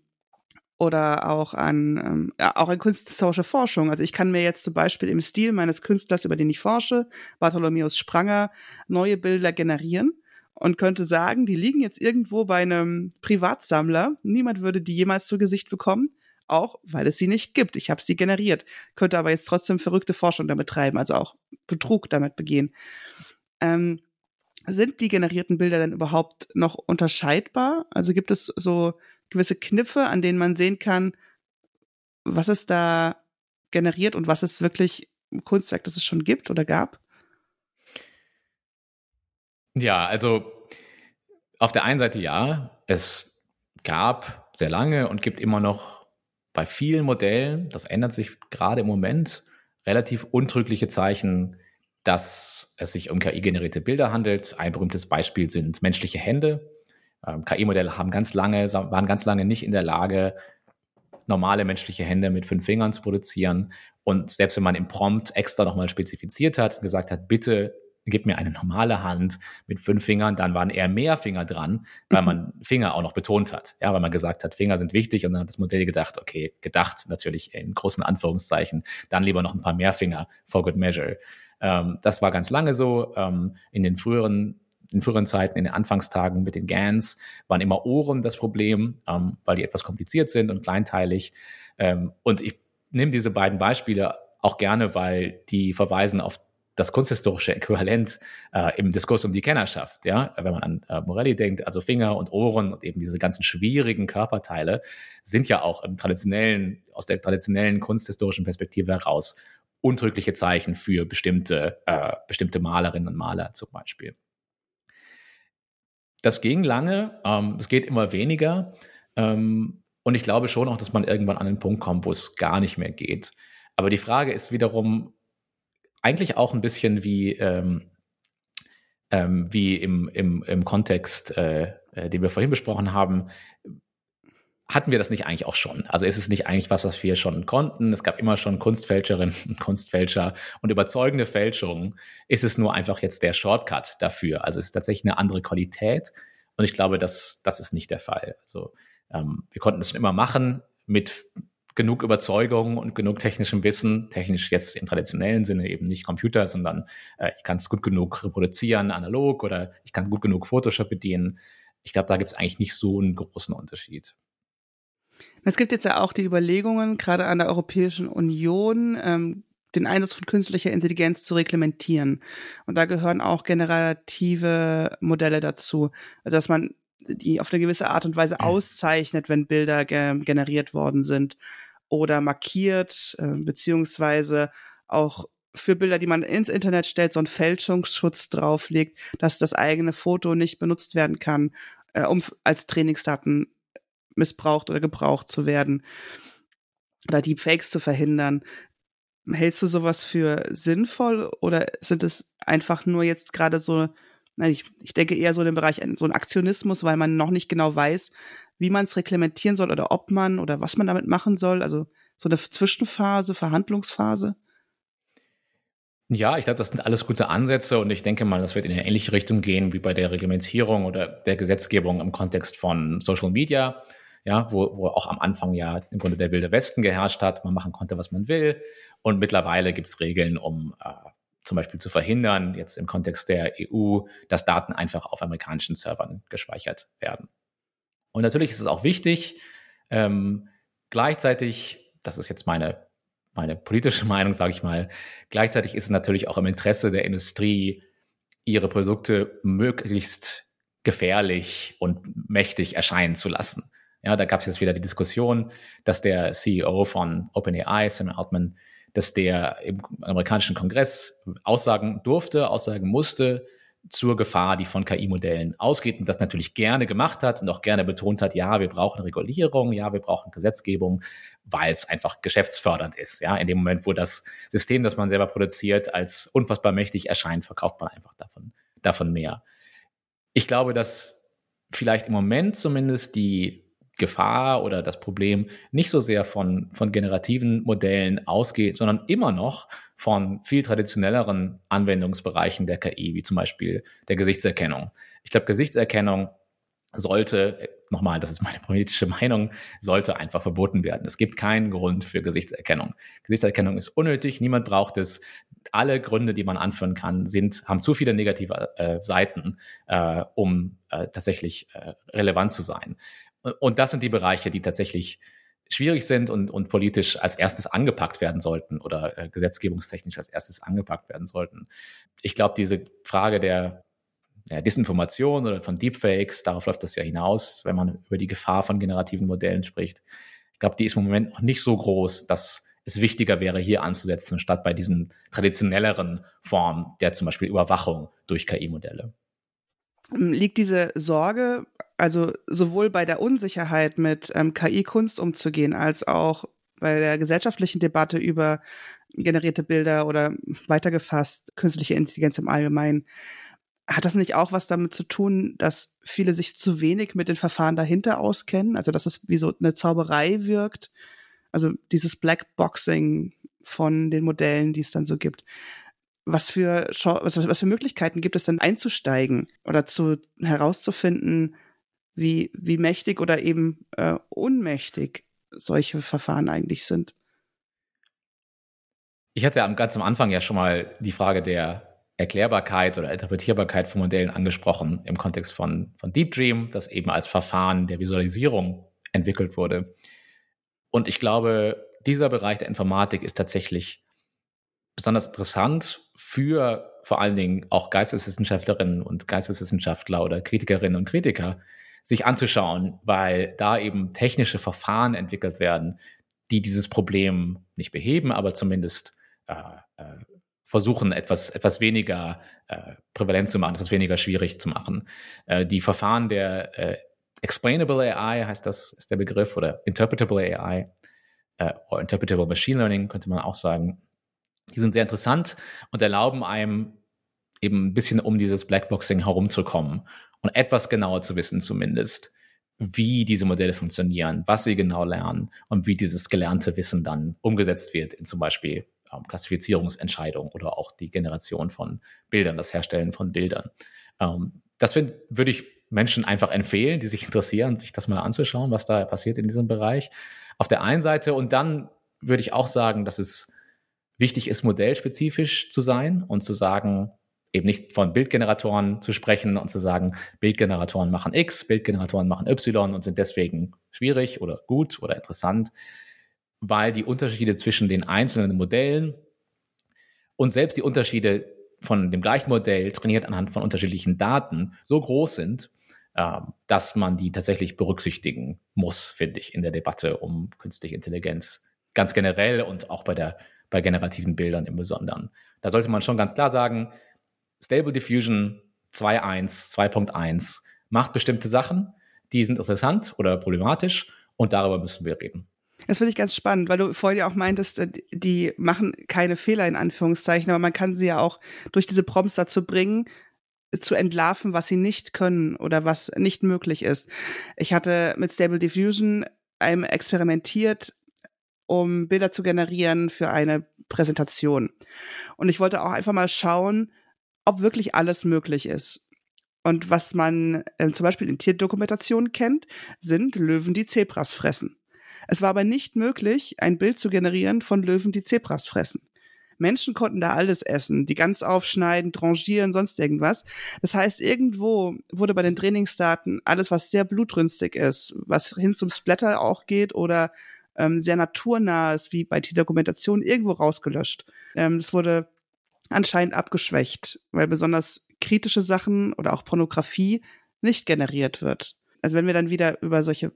oder auch an ähm, ja, auch an kunsthistorische Forschung. Also ich kann mir jetzt zum Beispiel im Stil meines Künstlers, über den ich forsche, Bartholomäus Spranger, neue Bilder generieren und könnte sagen, die liegen jetzt irgendwo bei einem Privatsammler. Niemand würde die jemals zu Gesicht bekommen auch weil es sie nicht gibt. Ich habe sie generiert, könnte aber jetzt trotzdem verrückte Forschung damit treiben, also auch Betrug damit begehen. Ähm, sind die generierten Bilder denn überhaupt noch unterscheidbar? Also gibt es so gewisse Kniffe, an denen man sehen kann, was es da generiert und was es wirklich ein Kunstwerk, das es schon gibt oder gab? Ja, also auf der einen Seite ja, es gab sehr lange und gibt immer noch bei vielen Modellen, das ändert sich gerade im Moment, relativ untrügliche Zeichen, dass es sich um KI-generierte Bilder handelt. Ein berühmtes Beispiel sind menschliche Hände. Ähm, KI-Modelle haben ganz lange, waren ganz lange nicht in der Lage, normale menschliche Hände mit fünf Fingern zu produzieren. Und selbst wenn man im Prompt extra nochmal spezifiziert hat, gesagt hat, bitte gib mir eine normale Hand mit fünf Fingern, dann waren eher mehr Finger dran, weil man Finger auch noch betont hat. Ja, weil man gesagt hat, Finger sind wichtig und dann hat das Modell gedacht, okay, gedacht natürlich in großen Anführungszeichen, dann lieber noch ein paar mehr Finger for good measure. Ähm, das war ganz lange so. Ähm, in den früheren in früheren Zeiten, in den Anfangstagen mit den GANs, waren immer Ohren das Problem, ähm, weil die etwas kompliziert sind und kleinteilig. Ähm, und ich nehme diese beiden Beispiele auch gerne, weil die verweisen auf das kunsthistorische Äquivalent äh, im Diskurs um die Kennerschaft. Ja? Wenn man an äh, Morelli denkt, also Finger und Ohren und eben diese ganzen schwierigen Körperteile sind ja auch im traditionellen, aus der traditionellen kunsthistorischen Perspektive heraus untrügliche Zeichen für bestimmte, äh, bestimmte Malerinnen und Maler zum Beispiel. Das ging lange, ähm, es geht immer weniger. Ähm, und ich glaube schon auch, dass man irgendwann an den Punkt kommt, wo es gar nicht mehr geht. Aber die Frage ist wiederum, eigentlich auch ein bisschen wie, ähm, ähm, wie im, im, im Kontext, äh, äh, den wir vorhin besprochen haben, hatten wir das nicht eigentlich auch schon? Also ist es nicht eigentlich was, was wir schon konnten? Es gab immer schon Kunstfälscherinnen und Kunstfälscher und überzeugende Fälschungen. Ist es nur einfach jetzt der Shortcut dafür? Also es ist tatsächlich eine andere Qualität und ich glaube, dass das ist nicht der Fall. Also ähm, wir konnten es schon immer machen mit genug Überzeugung und genug technischem Wissen, technisch jetzt im traditionellen Sinne eben nicht Computer, sondern äh, ich kann es gut genug reproduzieren, analog oder ich kann gut genug Photoshop bedienen. Ich glaube, da gibt es eigentlich nicht so einen großen Unterschied. Es gibt jetzt ja auch die Überlegungen, gerade an der Europäischen Union, ähm, den Einsatz von künstlicher Intelligenz zu reglementieren. Und da gehören auch generative Modelle dazu, dass man die auf eine gewisse Art und Weise auszeichnet, wenn Bilder ge generiert worden sind oder markiert, äh, beziehungsweise auch für Bilder, die man ins Internet stellt, so einen Fälschungsschutz drauflegt, dass das eigene Foto nicht benutzt werden kann, äh, um als Trainingsdaten missbraucht oder gebraucht zu werden oder Deepfakes zu verhindern. Hältst du sowas für sinnvoll oder sind es einfach nur jetzt gerade so, nein, ich, ich denke eher so in dem Bereich so ein Aktionismus, weil man noch nicht genau weiß, wie man es reglementieren soll oder ob man oder was man damit machen soll? Also so eine Zwischenphase, Verhandlungsphase? Ja, ich glaube, das sind alles gute Ansätze und ich denke mal, das wird in eine ähnliche Richtung gehen wie bei der Reglementierung oder der Gesetzgebung im Kontext von Social Media, ja, wo, wo auch am Anfang ja im Grunde der wilde Westen geherrscht hat, man machen konnte, was man will und mittlerweile gibt es Regeln, um äh, zum Beispiel zu verhindern, jetzt im Kontext der EU, dass Daten einfach auf amerikanischen Servern gespeichert werden. Und natürlich ist es auch wichtig, ähm, gleichzeitig, das ist jetzt meine meine politische Meinung, sage ich mal. Gleichzeitig ist es natürlich auch im Interesse der Industrie, ihre Produkte möglichst gefährlich und mächtig erscheinen zu lassen. Ja, da gab es jetzt wieder die Diskussion, dass der CEO von OpenAI, Sam Altman, dass der im amerikanischen Kongress aussagen durfte, aussagen musste, zur Gefahr, die von KI-Modellen ausgeht und das natürlich gerne gemacht hat und auch gerne betont hat, ja, wir brauchen Regulierung, ja, wir brauchen Gesetzgebung, weil es einfach geschäftsfördernd ist. Ja, in dem Moment, wo das System, das man selber produziert, als unfassbar mächtig erscheint, verkauft man einfach davon, davon mehr. Ich glaube, dass vielleicht im Moment zumindest die Gefahr oder das Problem nicht so sehr von, von generativen Modellen ausgeht, sondern immer noch von viel traditionelleren Anwendungsbereichen der KI, wie zum Beispiel der Gesichtserkennung. Ich glaube, Gesichtserkennung sollte, nochmal, das ist meine politische Meinung, sollte einfach verboten werden. Es gibt keinen Grund für Gesichtserkennung. Gesichtserkennung ist unnötig, niemand braucht es. Alle Gründe, die man anführen kann, sind, haben zu viele negative äh, Seiten, äh, um äh, tatsächlich äh, relevant zu sein. Und das sind die Bereiche, die tatsächlich schwierig sind und, und politisch als erstes angepackt werden sollten oder äh, gesetzgebungstechnisch als erstes angepackt werden sollten. Ich glaube, diese Frage der, der Disinformation oder von Deepfakes, darauf läuft das ja hinaus, wenn man über die Gefahr von generativen Modellen spricht. Ich glaube, die ist im Moment noch nicht so groß, dass es wichtiger wäre, hier anzusetzen, statt bei diesen traditionelleren Formen der zum Beispiel Überwachung durch KI-Modelle. Liegt diese Sorge also sowohl bei der Unsicherheit mit ähm, KI-Kunst umzugehen, als auch bei der gesellschaftlichen Debatte über generierte Bilder oder weitergefasst künstliche Intelligenz im Allgemeinen. Hat das nicht auch was damit zu tun, dass viele sich zu wenig mit den Verfahren dahinter auskennen? Also, dass es wie so eine Zauberei wirkt? Also, dieses Blackboxing von den Modellen, die es dann so gibt. Was für, was, was für Möglichkeiten gibt es denn einzusteigen oder zu, herauszufinden, wie, wie mächtig oder eben äh, unmächtig solche Verfahren eigentlich sind. Ich hatte ja ganz am Anfang ja schon mal die Frage der Erklärbarkeit oder Interpretierbarkeit von Modellen angesprochen im Kontext von, von Deep Dream, das eben als Verfahren der Visualisierung entwickelt wurde. Und ich glaube, dieser Bereich der Informatik ist tatsächlich besonders interessant für vor allen Dingen auch Geisteswissenschaftlerinnen und Geisteswissenschaftler oder Kritikerinnen und Kritiker, sich anzuschauen, weil da eben technische Verfahren entwickelt werden, die dieses Problem nicht beheben, aber zumindest äh, äh, versuchen, etwas, etwas weniger äh, prävalent zu machen, etwas weniger schwierig zu machen. Äh, die Verfahren der äh, Explainable AI heißt das, ist der Begriff, oder Interpretable AI äh, oder Interpretable Machine Learning könnte man auch sagen. Die sind sehr interessant und erlauben einem eben ein bisschen um dieses Blackboxing herumzukommen und etwas genauer zu wissen zumindest, wie diese Modelle funktionieren, was sie genau lernen und wie dieses gelernte Wissen dann umgesetzt wird in zum Beispiel ähm, Klassifizierungsentscheidungen oder auch die Generation von Bildern, das Herstellen von Bildern. Ähm, das würde ich Menschen einfach empfehlen, die sich interessieren, sich das mal anzuschauen, was da passiert in diesem Bereich. Auf der einen Seite und dann würde ich auch sagen, dass es wichtig ist, modellspezifisch zu sein und zu sagen, eben nicht von Bildgeneratoren zu sprechen und zu sagen, Bildgeneratoren machen X, Bildgeneratoren machen Y und sind deswegen schwierig oder gut oder interessant, weil die Unterschiede zwischen den einzelnen Modellen und selbst die Unterschiede von dem gleichen Modell trainiert anhand von unterschiedlichen Daten so groß sind, ähm, dass man die tatsächlich berücksichtigen muss, finde ich, in der Debatte um künstliche Intelligenz. Ganz generell und auch bei der bei generativen Bildern im Besonderen. Da sollte man schon ganz klar sagen, Stable Diffusion 2.1, 2.1 macht bestimmte Sachen, die sind interessant oder problematisch und darüber müssen wir reden. Das finde ich ganz spannend, weil du vorhin ja auch meintest, äh, die machen keine Fehler in Anführungszeichen, aber man kann sie ja auch durch diese Prompts dazu bringen, zu entlarven, was sie nicht können oder was nicht möglich ist. Ich hatte mit Stable Diffusion einem experimentiert, um Bilder zu generieren für eine Präsentation. Und ich wollte auch einfach mal schauen, ob wirklich alles möglich ist. Und was man äh, zum Beispiel in Tierdokumentationen kennt, sind Löwen, die Zebras fressen. Es war aber nicht möglich, ein Bild zu generieren von Löwen, die Zebras fressen. Menschen konnten da alles essen, die ganz aufschneiden, trangieren, sonst irgendwas. Das heißt, irgendwo wurde bei den Trainingsdaten alles, was sehr blutrünstig ist, was hin zum Splatter auch geht oder ähm, sehr naturnah ist, wie bei der Dokumentation, irgendwo rausgelöscht. Ähm, wurde anscheinend abgeschwächt, weil besonders kritische Sachen oder auch Pornografie nicht generiert wird. Also wenn wir dann wieder über solche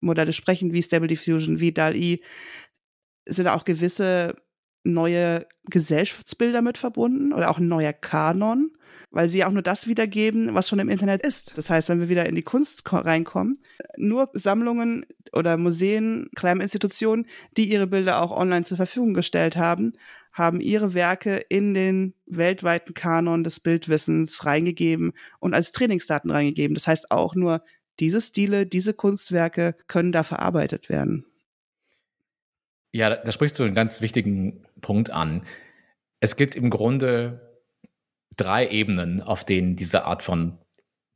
Modelle sprechen, wie Stable Diffusion, wie DAL-E, sind auch gewisse neue Gesellschaftsbilder mit verbunden oder auch ein neuer Kanon, weil sie auch nur das wiedergeben, was schon im Internet ist. Das heißt, wenn wir wieder in die Kunst reinkommen, nur Sammlungen oder Museen, Kleminstitutionen, die ihre Bilder auch online zur Verfügung gestellt haben, haben ihre Werke in den weltweiten Kanon des Bildwissens reingegeben und als Trainingsdaten reingegeben. Das heißt auch nur, diese Stile, diese Kunstwerke können da verarbeitet werden. Ja, da sprichst du einen ganz wichtigen Punkt an. Es gibt im Grunde drei Ebenen, auf denen diese Art von,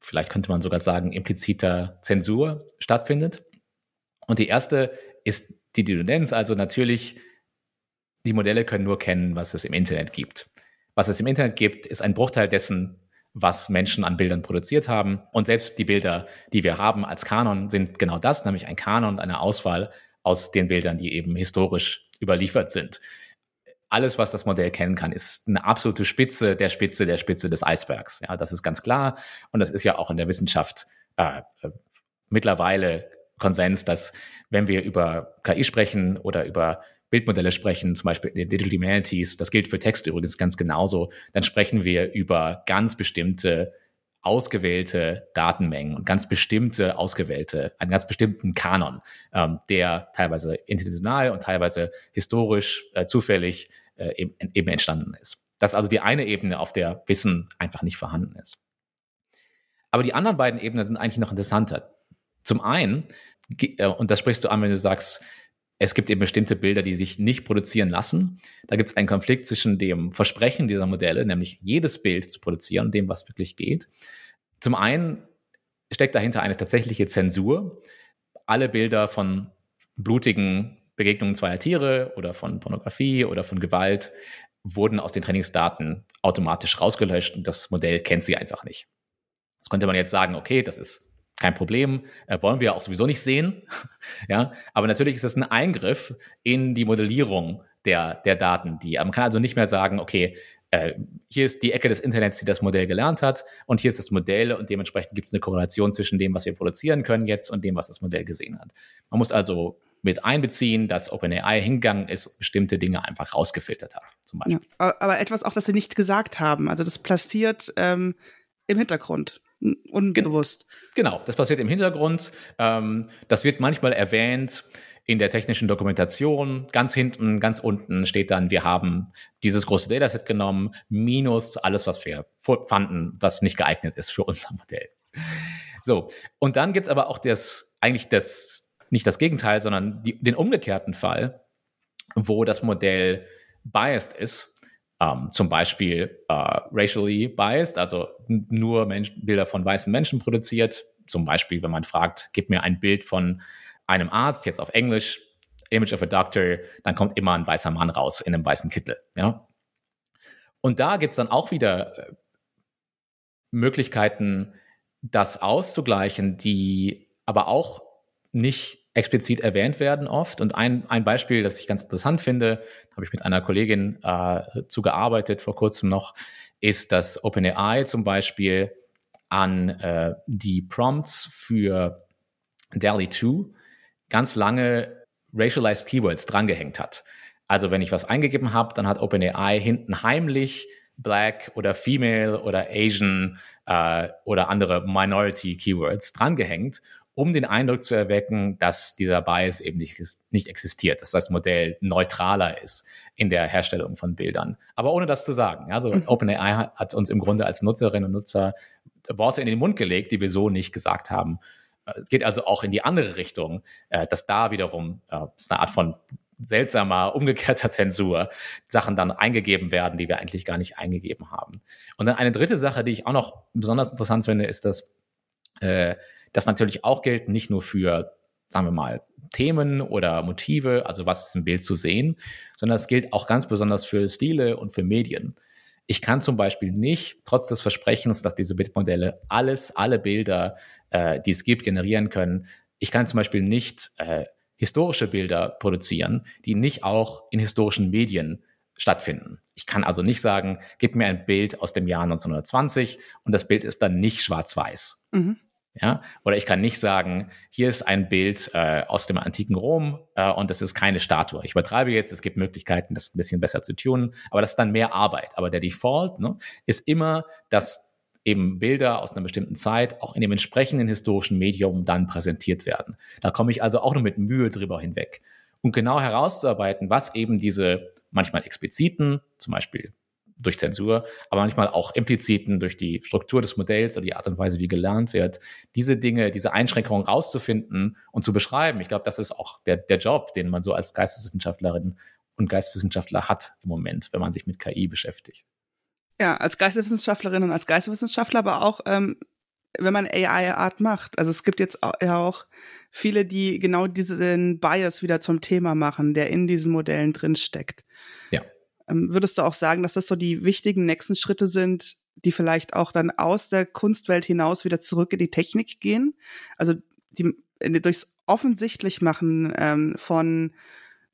vielleicht könnte man sogar sagen, impliziter Zensur stattfindet. Und die erste ist die, die du nennst, also natürlich, die Modelle können nur kennen, was es im Internet gibt. Was es im Internet gibt, ist ein Bruchteil dessen, was Menschen an Bildern produziert haben. Und selbst die Bilder, die wir haben als Kanon, sind genau das, nämlich ein Kanon, eine Auswahl aus den Bildern, die eben historisch überliefert sind. Alles, was das Modell kennen kann, ist eine absolute Spitze der Spitze der Spitze des Eisbergs. Ja, das ist ganz klar. Und das ist ja auch in der Wissenschaft äh, äh mittlerweile Konsens, dass wenn wir über KI sprechen oder über Bildmodelle sprechen, zum Beispiel in den Digital Humanities, das gilt für Text übrigens ganz genauso, dann sprechen wir über ganz bestimmte ausgewählte Datenmengen und ganz bestimmte ausgewählte, einen ganz bestimmten Kanon, ähm, der teilweise intentional und teilweise historisch äh, zufällig äh, eben, eben entstanden ist. Das ist also die eine Ebene, auf der Wissen einfach nicht vorhanden ist. Aber die anderen beiden Ebenen sind eigentlich noch interessanter. Zum einen, äh, und das sprichst du an, wenn du sagst, es gibt eben bestimmte Bilder, die sich nicht produzieren lassen. Da gibt es einen Konflikt zwischen dem Versprechen dieser Modelle, nämlich jedes Bild zu produzieren dem, was wirklich geht. Zum einen steckt dahinter eine tatsächliche Zensur. Alle Bilder von blutigen Begegnungen zweier Tiere oder von Pornografie oder von Gewalt wurden aus den Trainingsdaten automatisch rausgelöscht und das Modell kennt sie einfach nicht. Das könnte man jetzt sagen, okay, das ist kein Problem, äh, wollen wir auch sowieso nicht sehen. ja, aber natürlich ist das ein Eingriff in die Modellierung der, der Daten. Die, man kann also nicht mehr sagen, okay, äh, hier ist die Ecke des Internets, die das Modell gelernt hat, und hier ist das Modell und dementsprechend gibt es eine Korrelation zwischen dem, was wir produzieren können jetzt und dem, was das Modell gesehen hat. Man muss also mit einbeziehen, dass OpenAI hingegangen ist und bestimmte Dinge einfach rausgefiltert hat, zum Beispiel. Ja, aber etwas auch, das sie nicht gesagt haben. Also das passiert ähm, im Hintergrund unbewusst. Genau, das passiert im Hintergrund. Ähm, das wird manchmal erwähnt in der technischen Dokumentation. Ganz hinten, ganz unten steht dann, wir haben dieses große Dataset genommen, minus alles, was wir fanden, was nicht geeignet ist für unser Modell. So, und dann gibt es aber auch das, eigentlich das, nicht das Gegenteil, sondern die, den umgekehrten Fall, wo das Modell biased ist ähm, zum Beispiel äh, racially biased, also nur Mensch Bilder von weißen Menschen produziert. Zum Beispiel, wenn man fragt, gib mir ein Bild von einem Arzt, jetzt auf Englisch, Image of a Doctor, dann kommt immer ein weißer Mann raus in einem weißen Kittel. Ja? Und da gibt es dann auch wieder äh, Möglichkeiten, das auszugleichen, die aber auch nicht explizit erwähnt werden oft. Und ein, ein Beispiel, das ich ganz interessant finde, habe ich mit einer Kollegin äh, zugearbeitet vor kurzem noch, ist, dass OpenAI zum Beispiel an äh, die Prompts für DALI 2 ganz lange racialized Keywords drangehängt hat. Also wenn ich was eingegeben habe, dann hat OpenAI hinten heimlich Black oder Female oder Asian äh, oder andere Minority Keywords drangehängt um den Eindruck zu erwecken, dass dieser Bias eben nicht, nicht existiert, dass das Modell neutraler ist in der Herstellung von Bildern. Aber ohne das zu sagen. Also mhm. OpenAI hat, uns im Grunde als Nutzerinnen und Nutzer Worte in den Mund gelegt, die wir so nicht gesagt haben. Es geht also auch in die andere Richtung, äh, dass da wiederum äh, ist eine Art von seltsamer, umgekehrter Zensur Sachen dann eingegeben werden, die wir eigentlich gar nicht eingegeben haben. Und dann eine dritte Sache, die ich auch noch besonders interessant finde, ist, dass äh, das natürlich auch gilt, nicht nur für, sagen wir mal, Themen oder Motive, also was ist im Bild zu sehen, sondern es gilt auch ganz besonders für Stile und für Medien. Ich kann zum Beispiel nicht, trotz des Versprechens, dass diese Bildmodelle alles, alle Bilder, äh, die es gibt, generieren können, ich kann zum Beispiel nicht äh, historische Bilder produzieren, die nicht auch in historischen Medien stattfinden. Ich kann also nicht sagen, gib mir ein Bild aus dem Jahr 1920 und das Bild ist dann nicht schwarz-weiß. Mhm. Ja? Oder ich kann nicht sagen, hier ist ein Bild äh, aus dem antiken Rom äh, und das ist keine Statue. Ich übertreibe jetzt, es gibt Möglichkeiten, das ein bisschen besser zu tunen, aber das ist dann mehr Arbeit. Aber der Default ne, ist immer, dass eben Bilder aus einer bestimmten Zeit auch in dem entsprechenden historischen Medium dann präsentiert werden. Da komme ich also auch nur mit Mühe drüber hinweg. Und genau herauszuarbeiten, was eben diese manchmal expliziten, zum Beispiel durch Zensur, aber manchmal auch impliziten durch die Struktur des Modells oder die Art und Weise, wie gelernt wird, diese Dinge, diese Einschränkungen rauszufinden und zu beschreiben. Ich glaube, das ist auch der, der Job, den man so als Geisteswissenschaftlerin und Geisteswissenschaftler hat im Moment, wenn man sich mit KI beschäftigt. Ja, als Geisteswissenschaftlerin und als Geisteswissenschaftler, aber auch, ähm, wenn man AI-Art macht. Also es gibt jetzt auch, ja auch viele, die genau diesen Bias wieder zum Thema machen, der in diesen Modellen drinsteckt. Ja. Ähm, würdest du auch sagen, dass das so die wichtigen nächsten Schritte sind, die vielleicht auch dann aus der Kunstwelt hinaus wieder zurück in die Technik gehen? Also die, durchs offensichtlich machen ähm, von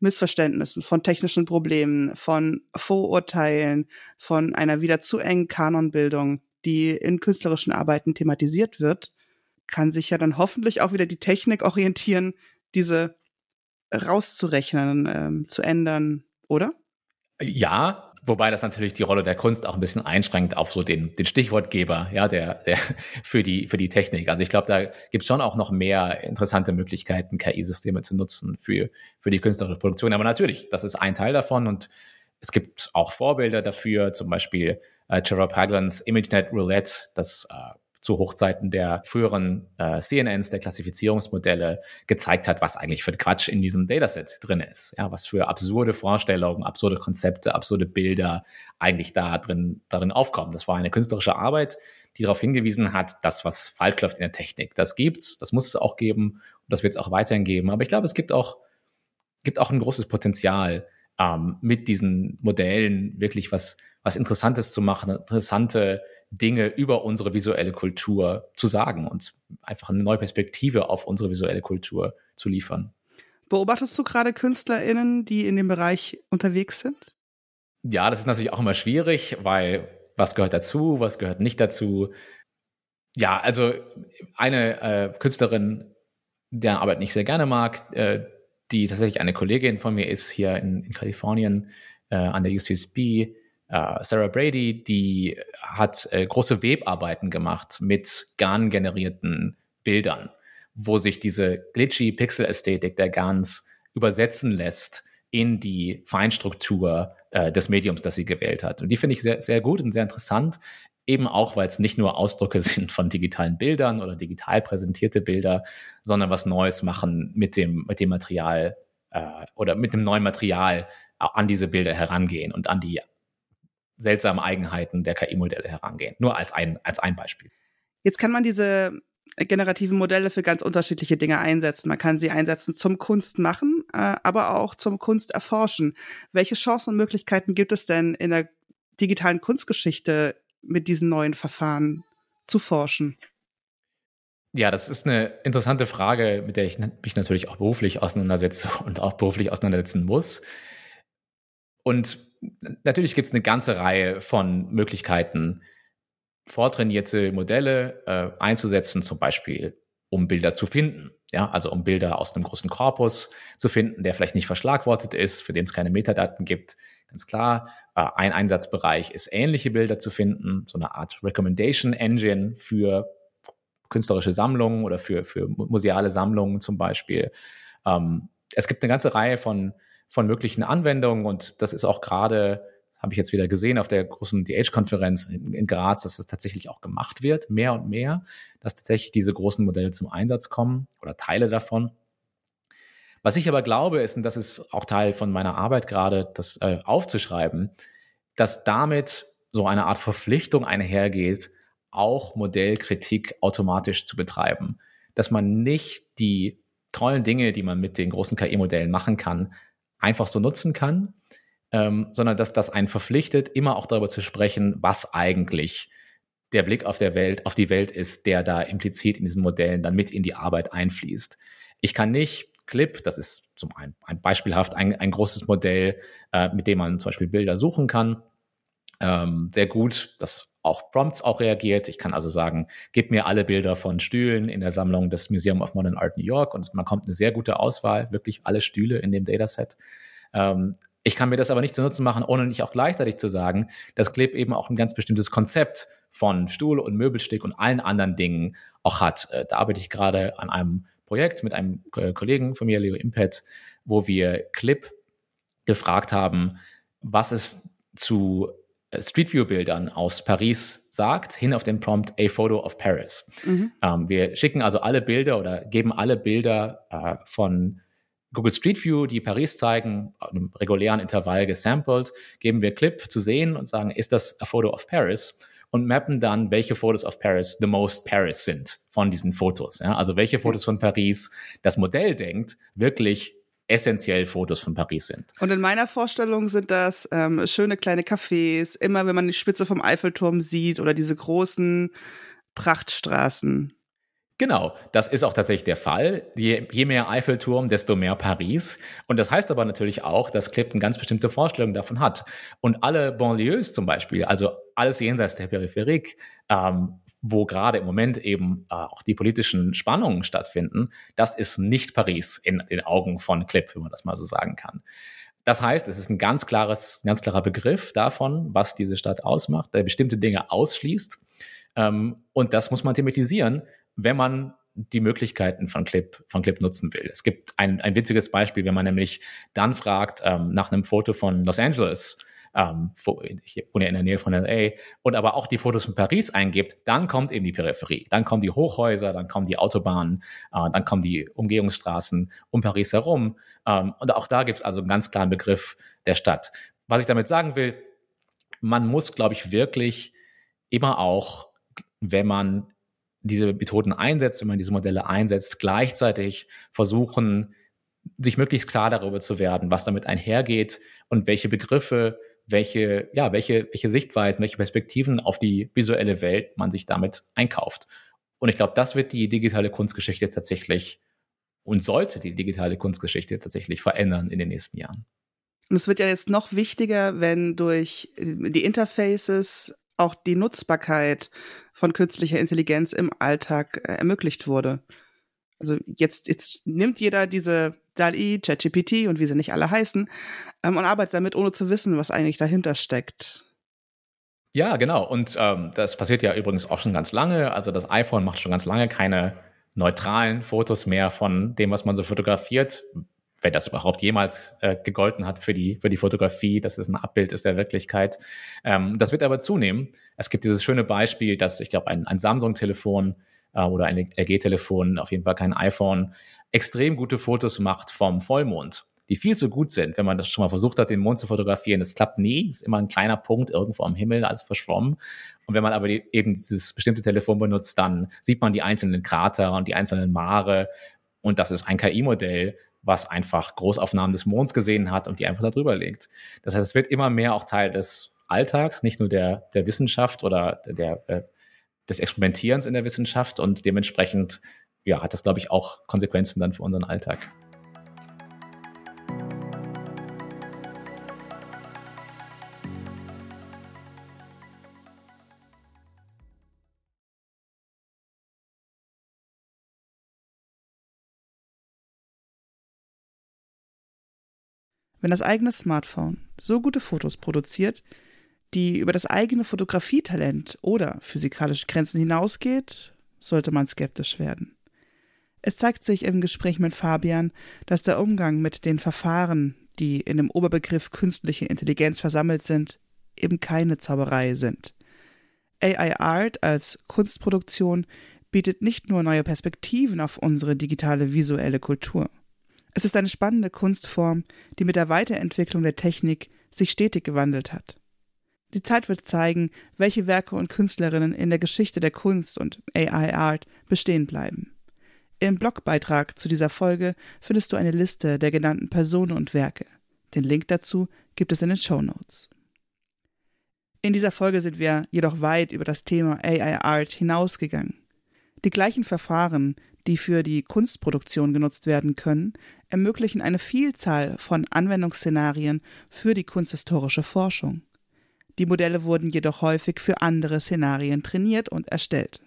Missverständnissen, von technischen Problemen, von Vorurteilen, von einer wieder zu engen Kanonbildung, die in künstlerischen Arbeiten thematisiert wird, kann sich ja dann hoffentlich auch wieder die Technik orientieren, diese rauszurechnen, ähm, zu ändern, oder? Ja, wobei das natürlich die Rolle der Kunst auch ein bisschen einschränkt auf so den, den Stichwortgeber, ja, der, der für die, für die Technik. Also ich glaube, da gibt es schon auch noch mehr interessante Möglichkeiten, KI-Systeme zu nutzen für, für die künstlerische Produktion. Aber natürlich, das ist ein Teil davon und es gibt auch Vorbilder dafür, zum Beispiel äh, Trevor Paglans ImageNet Roulette, das äh, zu Hochzeiten der früheren äh, CNNs, der Klassifizierungsmodelle, gezeigt hat, was eigentlich für Quatsch in diesem Dataset drin ist. Ja, was für absurde Vorstellungen, absurde Konzepte, absurde Bilder eigentlich da drin, darin aufkommen. Das war eine künstlerische Arbeit, die darauf hingewiesen hat, dass was falsch läuft in der Technik. Das gibt's, das muss es auch geben und das wird es auch weiterhin geben. Aber ich glaube, es gibt auch, gibt auch ein großes Potenzial, ähm, mit diesen Modellen wirklich was, was Interessantes zu machen, interessante Dinge über unsere visuelle Kultur zu sagen und einfach eine neue Perspektive auf unsere visuelle Kultur zu liefern. Beobachtest du gerade KünstlerInnen, die in dem Bereich unterwegs sind? Ja, das ist natürlich auch immer schwierig, weil was gehört dazu, was gehört nicht dazu. Ja, also eine äh, Künstlerin, deren Arbeit ich sehr gerne mag, äh, die tatsächlich eine Kollegin von mir ist hier in, in Kalifornien äh, an der UCSB, Sarah Brady, die hat äh, große Webarbeiten gemacht mit GAN-generierten Bildern, wo sich diese glitchy Pixel-Ästhetik der GANs übersetzen lässt in die Feinstruktur äh, des Mediums, das sie gewählt hat. Und die finde ich sehr, sehr gut und sehr interessant, eben auch, weil es nicht nur Ausdrücke sind von digitalen Bildern oder digital präsentierte Bilder, sondern was Neues machen mit dem, mit dem Material äh, oder mit dem neuen Material an diese Bilder herangehen und an die seltsamen Eigenheiten der KI-Modelle herangehen. Nur als ein, als ein Beispiel. Jetzt kann man diese generativen Modelle für ganz unterschiedliche Dinge einsetzen. Man kann sie einsetzen zum Kunstmachen, äh, aber auch zum Kunsterforschen. Welche Chancen und Möglichkeiten gibt es denn in der digitalen Kunstgeschichte mit diesen neuen Verfahren zu forschen? Ja, das ist eine interessante Frage, mit der ich mich natürlich auch beruflich auseinandersetze und auch beruflich auseinandersetzen muss. Und natürlich gibt es eine ganze Reihe von Möglichkeiten, vortrainierte Modelle äh, einzusetzen, zum Beispiel um Bilder zu finden. Ja, also um Bilder aus einem großen Korpus zu finden, der vielleicht nicht verschlagwortet ist, für den es keine Metadaten gibt. Ganz klar, äh, ein Einsatzbereich ist ähnliche Bilder zu finden, so eine Art Recommendation Engine für künstlerische Sammlungen oder für, für museale Sammlungen zum Beispiel. Ähm, es gibt eine ganze Reihe von, von möglichen Anwendungen und das ist auch gerade, habe ich jetzt wieder gesehen auf der großen DH-Konferenz in, in, Graz, dass es tatsächlich auch gemacht wird, mehr und mehr, dass tatsächlich diese großen Modelle zum Einsatz kommen oder Teile davon. Was ich aber glaube, ist, und das ist auch Teil von meiner Arbeit gerade, das äh, aufzuschreiben, dass damit so eine Art Verpflichtung einhergeht, auch Modellkritik automatisch zu betreiben. Dass man nicht die tollen Dinge, die man mit den großen KI-Modellen machen kann, einfach so nutzen kann, ähm, sondern dass das einen verpflichtet, immer auch darüber zu sprechen, was eigentlich der Blick auf der Welt, auf die Welt ist, der da implizit in diesen Modellen dann mit in die Arbeit einfließt. Ich kann nicht Clip, das ist zum einen ein beispielhaft ein, ein großes Modell, äh, mit dem man zum Beispiel Bilder suchen kann, ähm, sehr gut, das auf Prompts auch reagiert. Ich kann also sagen, gib mir alle Bilder von Stühlen in der Sammlung des Museum of Modern Art New York und man kommt eine sehr gute Auswahl, wirklich alle Stühle in dem Dataset. Ähm, ich kann mir das aber nicht zu Nutzen machen, ohne nicht auch gleichzeitig zu sagen, dass Clip eben auch ein ganz bestimmtes Konzept von Stuhl und Möbelstück und allen anderen Dingen auch hat. Äh, da arbeite ich gerade an einem Projekt mit einem äh, Kollegen von mir, Leo Impet, wo wir Clip gefragt haben, was es zu Street View Bildern aus Paris sagt, hin auf den Prompt A Photo of Paris. Mhm. Ähm, wir schicken also alle Bilder oder geben alle Bilder äh, von Google Street View, die Paris zeigen, einem regulären Intervall gesampled, geben wir Clip zu sehen und sagen, ist das a Photo of Paris? Und mappen dann, welche Fotos of Paris the most Paris sind von diesen Fotos. Ja? Also welche Fotos von Paris das Modell denkt, wirklich essentiell Fotos von Paris sind. Und in meiner Vorstellung sind das ähm, schöne kleine Cafés, immer wenn man die Spitze vom Eiffelturm sieht oder diese großen Prachtstraßen. Genau, das ist auch tatsächlich der Fall. Je, je, mehr Eiffelturm, desto mehr Paris. Und das heißt aber natürlich auch, dass Clip eine ganz bestimmte Vorstellung davon hat. Und alle Banlieues zum Beispiel, also alles jenseits der Peripherie, ähm, wo gerade im Moment eben äh, auch die politischen Spannungen stattfinden, das ist nicht Paris in den Augen von Clip, wenn man das mal so sagen kann. Das heißt, es ist ein ganz klares, ganz klarer Begriff davon, was diese Stadt ausmacht, der bestimmte Dinge ausschließt. Ähm, und das muss man thematisieren, wenn man die Möglichkeiten von Clip, von Clip nutzen will. Es gibt ein, ein witziges Beispiel, wenn man nämlich dann fragt ähm, nach einem Foto von Los Angeles, ähm, ich wohne in der Nähe von LA, und aber auch die Fotos von Paris eingibt, dann kommt eben die Peripherie. Dann kommen die Hochhäuser, dann kommen die Autobahnen, äh, dann kommen die Umgehungsstraßen um Paris herum. Ähm, und auch da gibt es also einen ganz klaren Begriff der Stadt. Was ich damit sagen will, man muss, glaube ich, wirklich immer auch, wenn man diese Methoden einsetzt, wenn man diese Modelle einsetzt, gleichzeitig versuchen, sich möglichst klar darüber zu werden, was damit einhergeht und welche Begriffe welche, ja, welche, welche Sichtweisen, welche Perspektiven auf die visuelle Welt man sich damit einkauft. Und ich glaube, das wird die digitale Kunstgeschichte tatsächlich und sollte die digitale Kunstgeschichte tatsächlich verändern in den nächsten Jahren. Und es wird ja jetzt noch wichtiger, wenn durch die Interfaces auch die Nutzbarkeit von künstlicher Intelligenz im Alltag äh, ermöglicht wurde. Also jetzt, jetzt nimmt jeder diese DALI, ChatGPT und wie sie nicht alle heißen, ähm, und arbeitet damit, ohne zu wissen, was eigentlich dahinter steckt. Ja, genau. Und ähm, das passiert ja übrigens auch schon ganz lange. Also das iPhone macht schon ganz lange keine neutralen Fotos mehr von dem, was man so fotografiert. Wenn das überhaupt jemals äh, gegolten hat für die, für die Fotografie, dass es ein Abbild ist der Wirklichkeit. Ähm, das wird aber zunehmen. Es gibt dieses schöne Beispiel, dass ich glaube, ein, ein Samsung-Telefon äh, oder ein LG-Telefon, auf jeden Fall kein iPhone, extrem gute Fotos macht vom Vollmond, die viel zu gut sind, wenn man das schon mal versucht hat, den Mond zu fotografieren. Das klappt nie, ist immer ein kleiner Punkt irgendwo am Himmel, alles verschwommen. Und wenn man aber die, eben dieses bestimmte Telefon benutzt, dann sieht man die einzelnen Krater und die einzelnen Mare. Und das ist ein KI-Modell, was einfach Großaufnahmen des Monds gesehen hat und die einfach da drüber legt. Das heißt, es wird immer mehr auch Teil des Alltags, nicht nur der, der Wissenschaft oder der, der äh, des Experimentierens in der Wissenschaft und dementsprechend ja, hat das, glaube ich, auch Konsequenzen dann für unseren Alltag. Wenn das eigene Smartphone so gute Fotos produziert, die über das eigene Fotografietalent oder physikalische Grenzen hinausgeht, sollte man skeptisch werden. Es zeigt sich im Gespräch mit Fabian, dass der Umgang mit den Verfahren, die in dem Oberbegriff künstliche Intelligenz versammelt sind, eben keine Zauberei sind. AI Art als Kunstproduktion bietet nicht nur neue Perspektiven auf unsere digitale visuelle Kultur. Es ist eine spannende Kunstform, die mit der Weiterentwicklung der Technik sich stetig gewandelt hat. Die Zeit wird zeigen, welche Werke und Künstlerinnen in der Geschichte der Kunst und AI Art bestehen bleiben. Im Blogbeitrag zu dieser Folge findest du eine Liste der genannten Personen und Werke. Den Link dazu gibt es in den Show Notes. In dieser Folge sind wir jedoch weit über das Thema AI Art hinausgegangen. Die gleichen Verfahren, die für die Kunstproduktion genutzt werden können, ermöglichen eine Vielzahl von Anwendungsszenarien für die kunsthistorische Forschung. Die Modelle wurden jedoch häufig für andere Szenarien trainiert und erstellt.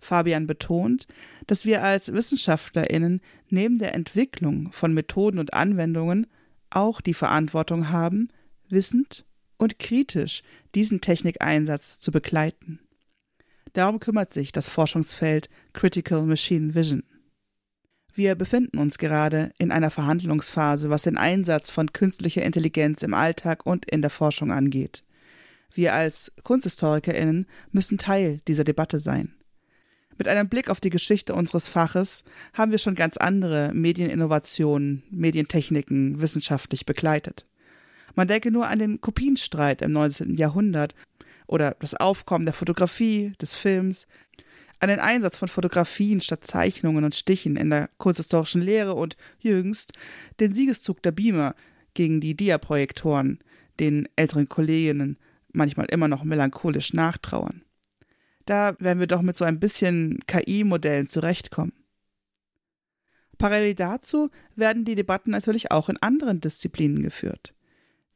Fabian betont, dass wir als Wissenschaftlerinnen neben der Entwicklung von Methoden und Anwendungen auch die Verantwortung haben, wissend und kritisch diesen Technikeinsatz zu begleiten. Darum kümmert sich das Forschungsfeld Critical Machine Vision. Wir befinden uns gerade in einer Verhandlungsphase, was den Einsatz von künstlicher Intelligenz im Alltag und in der Forschung angeht. Wir als Kunsthistorikerinnen müssen Teil dieser Debatte sein. Mit einem Blick auf die Geschichte unseres Faches haben wir schon ganz andere Medieninnovationen, Medientechniken wissenschaftlich begleitet. Man denke nur an den Kopienstreit im 19. Jahrhundert oder das Aufkommen der Fotografie, des Films, an den Einsatz von Fotografien statt Zeichnungen und Stichen in der kunsthistorischen Lehre und jüngst den Siegeszug der Beamer gegen die Diaprojektoren, den älteren Kolleginnen manchmal immer noch melancholisch nachtrauern. Da werden wir doch mit so ein bisschen KI-Modellen zurechtkommen. Parallel dazu werden die Debatten natürlich auch in anderen Disziplinen geführt.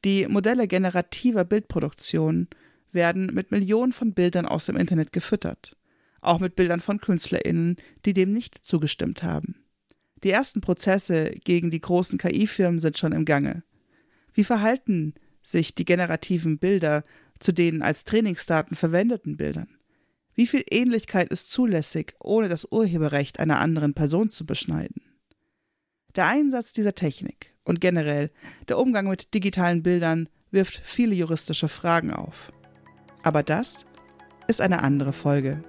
Die Modelle generativer Bildproduktion werden mit Millionen von Bildern aus dem Internet gefüttert, auch mit Bildern von Künstlerinnen, die dem nicht zugestimmt haben. Die ersten Prozesse gegen die großen KI-Firmen sind schon im Gange. Wie verhalten sich die generativen Bilder zu den als Trainingsdaten verwendeten Bildern? Wie viel Ähnlichkeit ist zulässig, ohne das Urheberrecht einer anderen Person zu beschneiden? Der Einsatz dieser Technik und generell der Umgang mit digitalen Bildern wirft viele juristische Fragen auf. Aber das ist eine andere Folge.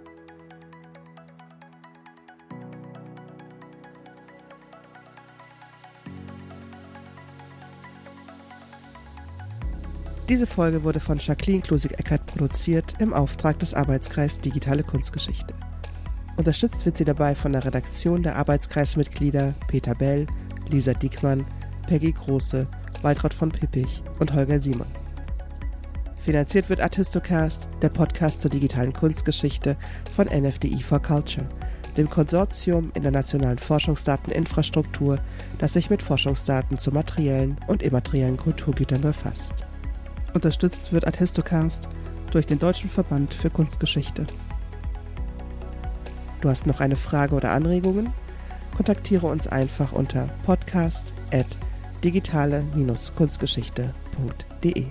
Diese Folge wurde von Jacqueline Klusig-Eckert produziert im Auftrag des Arbeitskreis Digitale Kunstgeschichte. Unterstützt wird sie dabei von der Redaktion der Arbeitskreismitglieder Peter Bell, Lisa Diekmann, Peggy Große, Waltraud von Pippich und Holger Simon. Finanziert wird Artistocast, der Podcast zur digitalen Kunstgeschichte von NFDI for Culture, dem Konsortium in der nationalen Forschungsdateninfrastruktur, das sich mit Forschungsdaten zu materiellen und immateriellen Kulturgütern befasst. Unterstützt wird Artistocast durch den Deutschen Verband für Kunstgeschichte. Du hast noch eine Frage oder Anregungen? Kontaktiere uns einfach unter podcast at digitale-kunstgeschichte.de.